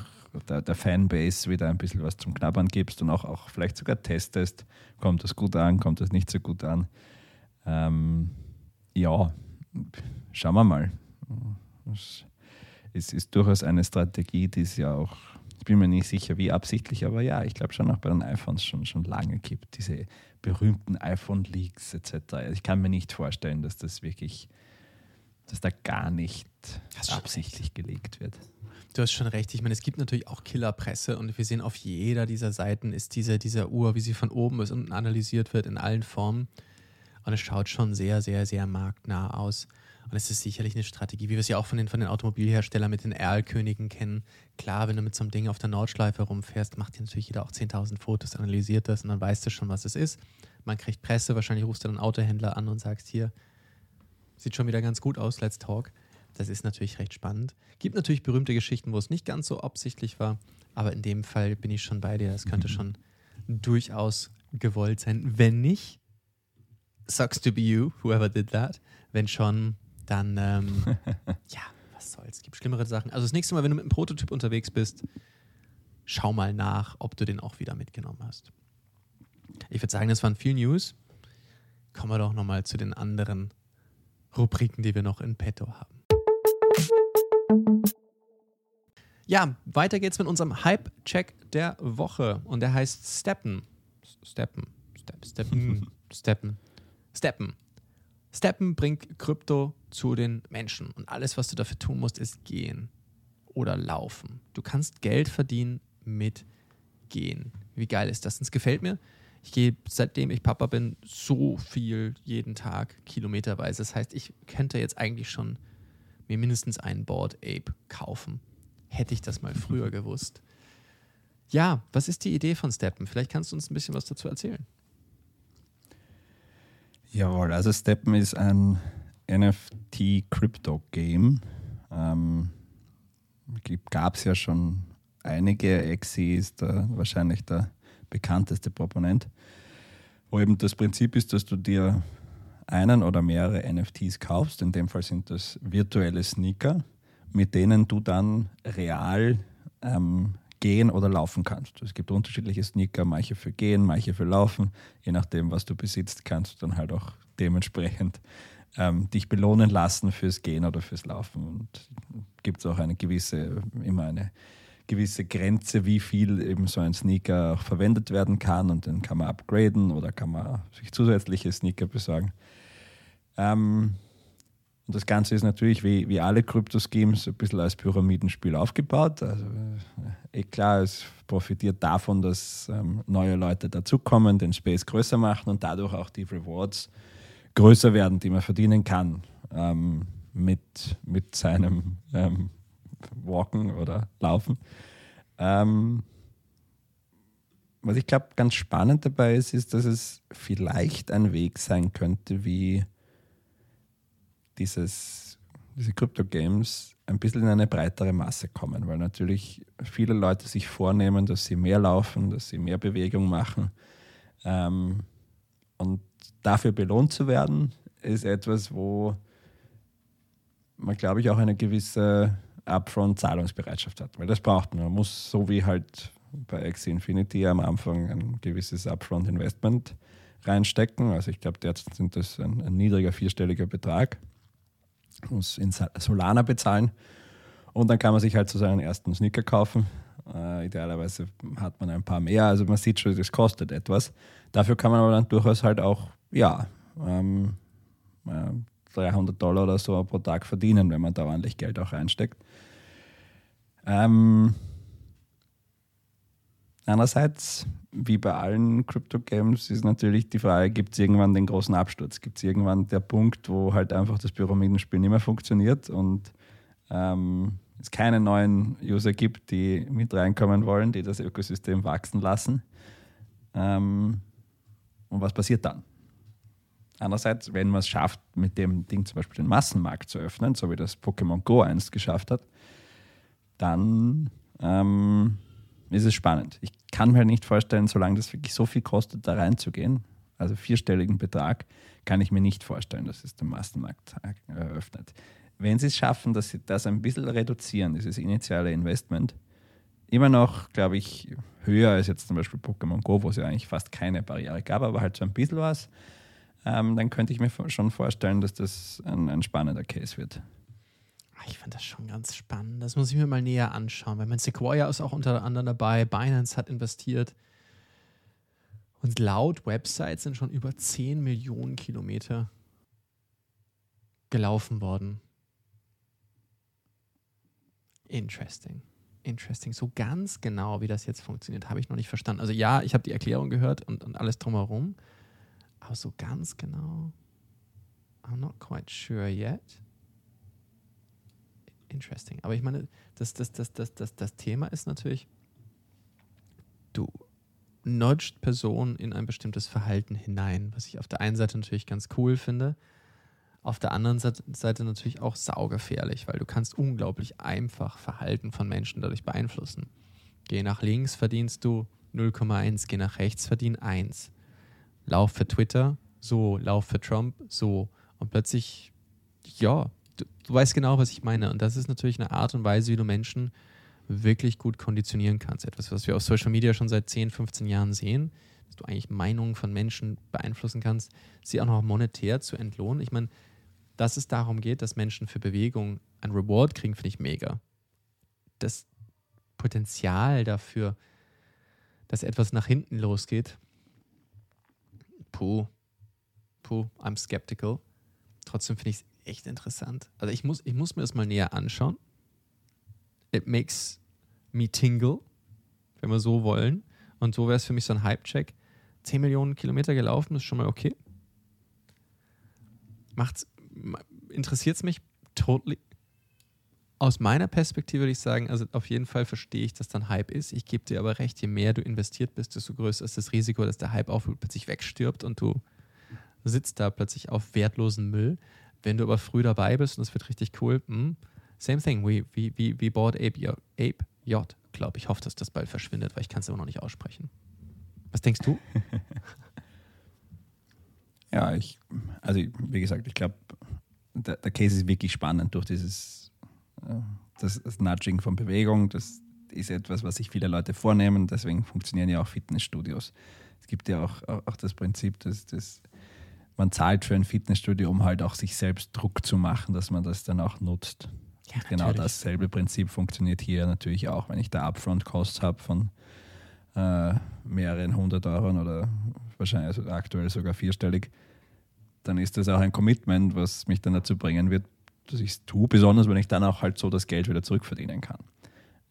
der, der, Fanbase wieder ein bisschen was zum Knabbern gibst und auch, auch vielleicht sogar testest, kommt das gut an, kommt das nicht so gut an. Ähm, ja, schauen wir mal. Es ist durchaus eine Strategie, die es ja auch ich bin mir nicht sicher, wie absichtlich, aber ja, ich glaube schon auch bei den iPhones schon, schon lange gibt, diese berühmten iPhone-Leaks etc. Also ich kann mir nicht vorstellen, dass das wirklich, dass da gar nicht absichtlich gelegt wird. Du hast schon recht. Ich meine, es gibt natürlich auch Killerpresse und wir sehen auf jeder dieser Seiten ist diese, diese Uhr, wie sie von oben bis unten analysiert wird, in allen Formen. Und es schaut schon sehr, sehr, sehr marktnah aus. Und es ist sicherlich eine Strategie, wie wir es ja auch von den, von den Automobilherstellern mit den Erlkönigen kennen. Klar, wenn du mit so einem Ding auf der Nordschleife rumfährst, macht dir natürlich jeder auch 10.000 Fotos, analysiert das und dann weißt du schon, was es ist. Man kriegt Presse, wahrscheinlich rufst du dann einen Autohändler an und sagst hier, sieht schon wieder ganz gut aus, let's talk. Das ist natürlich recht spannend. Gibt natürlich berühmte Geschichten, wo es nicht ganz so absichtlich war, aber in dem Fall bin ich schon bei dir. Das könnte mhm. schon durchaus gewollt sein. Wenn nicht, sucks to be you, whoever did that. Wenn schon, dann, ähm, ja, was soll's, es gibt schlimmere Sachen. Also das nächste Mal, wenn du mit einem Prototyp unterwegs bist, schau mal nach, ob du den auch wieder mitgenommen hast. Ich würde sagen, das waren viel News. Kommen wir doch nochmal zu den anderen Rubriken, die wir noch in petto haben. Ja, weiter geht's mit unserem Hype-Check der Woche. Und der heißt Steppen. Steppen. Step, Steppen. Steppen. Steppen. Steppen bringt Krypto zu den Menschen. Und alles, was du dafür tun musst, ist gehen oder laufen. Du kannst Geld verdienen mit Gehen. Wie geil ist das? Und es gefällt mir. Ich gehe, seitdem ich Papa bin, so viel jeden Tag, kilometerweise. Das heißt, ich könnte jetzt eigentlich schon mir mindestens einen Board Ape kaufen. Hätte ich das mal früher gewusst. Ja, was ist die Idee von Steppen? Vielleicht kannst du uns ein bisschen was dazu erzählen. Jawohl, also Steppen ist ein NFT-Crypto-Game. Ähm, Gab es ja schon einige. Exi ist da wahrscheinlich der bekannteste Proponent. Wo eben das Prinzip ist, dass du dir einen oder mehrere NFTs kaufst. In dem Fall sind das virtuelle Sneaker, mit denen du dann real ähm, gehen oder laufen kannst. Es gibt unterschiedliche Sneaker, manche für Gehen, manche für Laufen. Je nachdem, was du besitzt, kannst du dann halt auch dementsprechend ähm, dich belohnen lassen fürs Gehen oder fürs Laufen. Und gibt es auch eine gewisse, immer eine gewisse Grenze, wie viel eben so ein Sneaker auch verwendet werden kann und den kann man upgraden oder kann man sich zusätzliche Sneaker besorgen. Ähm, Und das Ganze ist natürlich wie, wie alle Krypto-Schemes ein bisschen als Pyramidenspiel aufgebaut. Also eh klar, es profitiert davon, dass ähm, neue Leute dazukommen, den Space größer machen und dadurch auch die Rewards größer werden, die man verdienen kann ähm, mit, mit seinem ähm, Walken oder Laufen. Ähm, was ich glaube ganz spannend dabei ist, ist, dass es vielleicht ein Weg sein könnte, wie dieses, diese Crypto-Games ein bisschen in eine breitere Masse kommen, weil natürlich viele Leute sich vornehmen, dass sie mehr laufen, dass sie mehr Bewegung machen. Ähm, und dafür belohnt zu werden, ist etwas, wo man, glaube ich, auch eine gewisse Upfront-Zahlungsbereitschaft hat, weil das braucht man. Man muss so wie halt bei Axie Infinity am Anfang ein gewisses Upfront-Investment reinstecken. Also ich glaube, derzeit sind das ein, ein, niedriger vierstelliger Betrag, muss in Solana bezahlen und dann kann man sich halt so seinen ersten Sneaker kaufen. Äh, idealerweise hat man ein paar mehr, also man sieht schon, das kostet etwas. Dafür kann man aber dann durchaus halt auch, ja, ähm, äh, 300 Dollar oder so pro Tag verdienen, wenn man da ordentlich Geld auch reinsteckt. Ähm, Andererseits, wie bei allen Crypto-Games, ist natürlich die Frage, gibt es irgendwann den großen Absturz? Gibt es irgendwann der Punkt, wo halt einfach das Pyramidenspiel nicht mehr funktioniert und ähm, es keine neuen User gibt, die mit reinkommen wollen, die das Ökosystem wachsen lassen? Ähm, und was passiert dann? Andererseits, wenn man es schafft, mit dem Ding zum Beispiel den Massenmarkt zu öffnen, so wie das Pokémon Go einst geschafft hat, dann ähm, ist es spannend. Ich kann mir nicht vorstellen, solange das wirklich so viel kostet, da reinzugehen, also vierstelligen Betrag, kann ich mir nicht vorstellen, dass es den Massenmarkt eröffnet. Wenn sie es schaffen, dass sie das ein bisschen reduzieren, dieses initiale Investment, immer noch, glaube ich, höher als jetzt zum Beispiel Pokémon Go, wo es ja eigentlich fast keine Barriere gab, aber halt so ein bisschen was, ähm, dann könnte ich mir schon vorstellen, dass das ein, ein spannender Case wird. Ah, ich fand das schon ganz spannend. Das muss ich mir mal näher anschauen, weil mein Sequoia ist auch unter anderem dabei. Binance hat investiert. Und laut Website sind schon über 10 Millionen Kilometer gelaufen worden. Interesting. Interesting. So ganz genau, wie das jetzt funktioniert, habe ich noch nicht verstanden. Also ja, ich habe die Erklärung gehört und, und alles drumherum. Aber so ganz genau, I'm not quite sure yet interesting. Aber ich meine, das, das, das, das, das, das Thema ist natürlich, du nudged Personen in ein bestimmtes Verhalten hinein, was ich auf der einen Seite natürlich ganz cool finde, auf der anderen Seite natürlich auch saugefährlich, weil du kannst unglaublich einfach Verhalten von Menschen dadurch beeinflussen. Geh nach links, verdienst du 0,1, geh nach rechts, verdien 1. Lauf für Twitter, so, lauf für Trump, so. Und plötzlich, ja, du, du weißt genau, was ich meine. Und das ist natürlich eine Art und Weise, wie du Menschen wirklich gut konditionieren kannst. Etwas, was wir auf Social Media schon seit 10, 15 Jahren sehen, dass du eigentlich Meinungen von Menschen beeinflussen kannst, sie auch noch monetär zu entlohnen. Ich meine, dass es darum geht, dass Menschen für Bewegung ein Reward kriegen, finde ich mega. Das Potenzial dafür, dass etwas nach hinten losgeht, puh, puh, I'm skeptical. Trotzdem finde ich es echt interessant. Also ich muss, ich muss mir das mal näher anschauen. It makes me tingle, wenn wir so wollen. Und so wäre es für mich so ein Hype-Check. 10 Millionen Kilometer gelaufen, ist schon mal okay. Interessiert es mich totally. Aus meiner Perspektive würde ich sagen, also auf jeden Fall verstehe ich, dass dann Hype ist. Ich gebe dir aber recht, je mehr du investiert bist, desto größer ist das Risiko, dass der Hype auch plötzlich wegstirbt und du sitzt da plötzlich auf wertlosen Müll. Wenn du aber früh dabei bist und es wird richtig cool, mh, hm, same thing, we, we, we, we bought Ape, Ape J, glaube ich. hoffe, dass das bald verschwindet, weil ich kann es immer noch nicht aussprechen. Was denkst du? ja, ich, also wie gesagt, ich glaube, der, der, Case ist wirklich spannend durch dieses äh, das, das Nudging von Bewegung. Das ist etwas, was sich viele Leute vornehmen. Deswegen funktionieren ja auch Fitnessstudios. Es gibt ja auch, auch das Prinzip, dass das man zahlt für ein Fitnessstudio, um halt auch sich selbst Druck zu machen, dass man das dann auch nutzt. Ja, genau dasselbe Prinzip funktioniert hier natürlich auch. Wenn ich da Upfront-Costs habe von äh, mehreren hundert Euro oder wahrscheinlich also aktuell sogar vierstellig, dann ist das auch ein Commitment, was mich dann dazu bringen wird, dass ich es tue, besonders wenn ich dann auch halt so das Geld wieder zurückverdienen kann.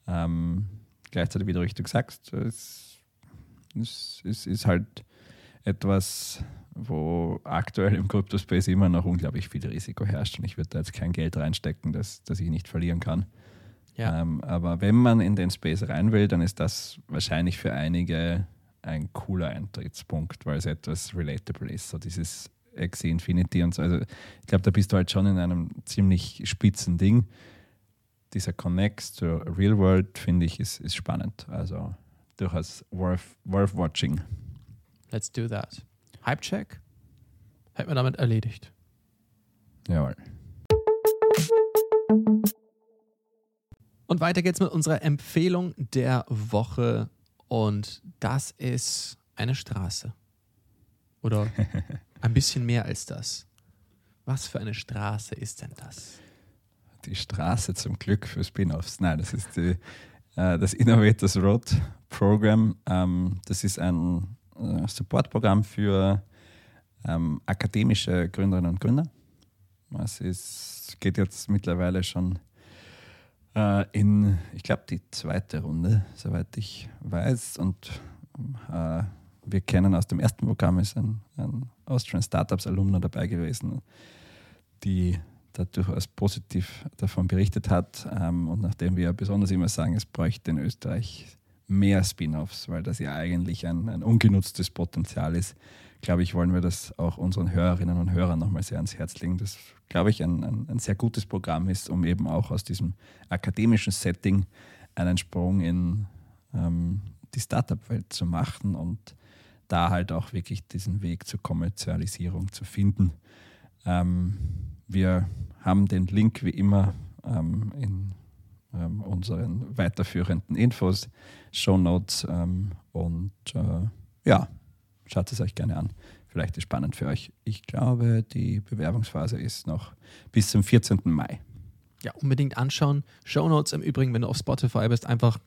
Ähm, gleichzeitig, wie du richtig sagst, es, es, es ist halt etwas, wo aktuell im Crypto-Space immer noch unglaublich viel Risiko herrscht und ich würde da jetzt kein Geld reinstecken, das, das ich nicht verlieren kann. Ja. Ähm, aber wenn man in den Space rein will, dann ist das wahrscheinlich für einige ein cooler Eintrittspunkt, weil es etwas relatable ist. So dieses Axie Infinity und so. Also ich glaube, da bist du halt schon in einem ziemlich spitzen Ding. Dieser Connect zur Real World, finde ich, ist, ist spannend. Also durchaus worth, worth watching. Let's do that. Hype Check hätten wir damit erledigt. Jawohl. Und weiter geht's mit unserer Empfehlung der Woche. Und das ist eine Straße. Oder ein bisschen mehr als das. Was für eine Straße ist denn das? Die Straße zum Glück für Spin-offs. Nein, das ist die, äh, das Innovators Road Program. Ähm, das ist ein Supportprogramm für ähm, akademische Gründerinnen und Gründer. Es ist, geht jetzt mittlerweile schon äh, in, ich glaube, die zweite Runde, soweit ich weiß. Und äh, wir kennen aus dem ersten Programm, ist ein, ein Austrian Startups Alumna dabei gewesen, die da durchaus positiv davon berichtet hat. Ähm, und nachdem wir besonders immer sagen, es bräuchte in Österreich mehr Spin-offs, weil das ja eigentlich ein, ein ungenutztes Potenzial ist, glaube ich, wollen wir das auch unseren Hörerinnen und Hörern nochmal sehr ans Herz legen. Das, glaube ich, ein, ein, ein, sehr gutes Programm ist, um eben auch aus diesem akademischen Setting einen Sprung in ähm, die Startup-Welt zu machen und da halt auch wirklich diesen Weg zur Kommerzialisierung zu finden. Ähm, wir haben den Link wie immer ähm, in ähm, unseren weiterführenden Infos, Show Notes ähm, und äh, ja, schaut es euch gerne an. Vielleicht ist spannend für euch. Ich glaube, die Bewerbungsphase ist noch bis zum 14. Mai. Ja, unbedingt anschauen. Show Notes im Übrigen, wenn du auf Spotify bist, einfach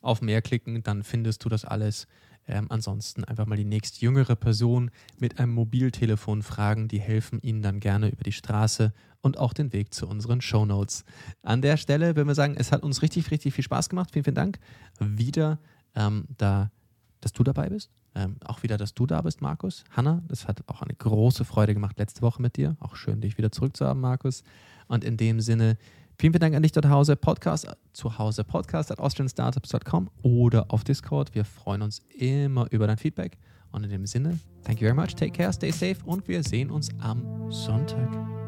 auf mehr klicken, dann findest du das alles. Ähm, ansonsten einfach mal die nächst jüngere Person mit einem Mobiltelefon fragen. Die helfen Ihnen dann gerne über die Straße und auch den Weg zu unseren Show Notes. An der Stelle würden wir sagen, es hat uns richtig, richtig viel Spaß gemacht. Vielen, vielen Dank wieder, ähm, da, dass du dabei bist. Ähm, auch wieder, dass du da bist, Markus. Hanna, das hat auch eine große Freude gemacht letzte Woche mit dir. Auch schön, dich wieder zurückzuhaben, Markus. Und in dem Sinne, vielen, vielen Dank an dich dort Hause. Podcast zu Hause, podcast at austrianstartups.com oder auf Discord. Wir freuen uns immer über dein Feedback. Und in dem Sinne, thank you very much, take care, stay safe und wir sehen uns am Sonntag.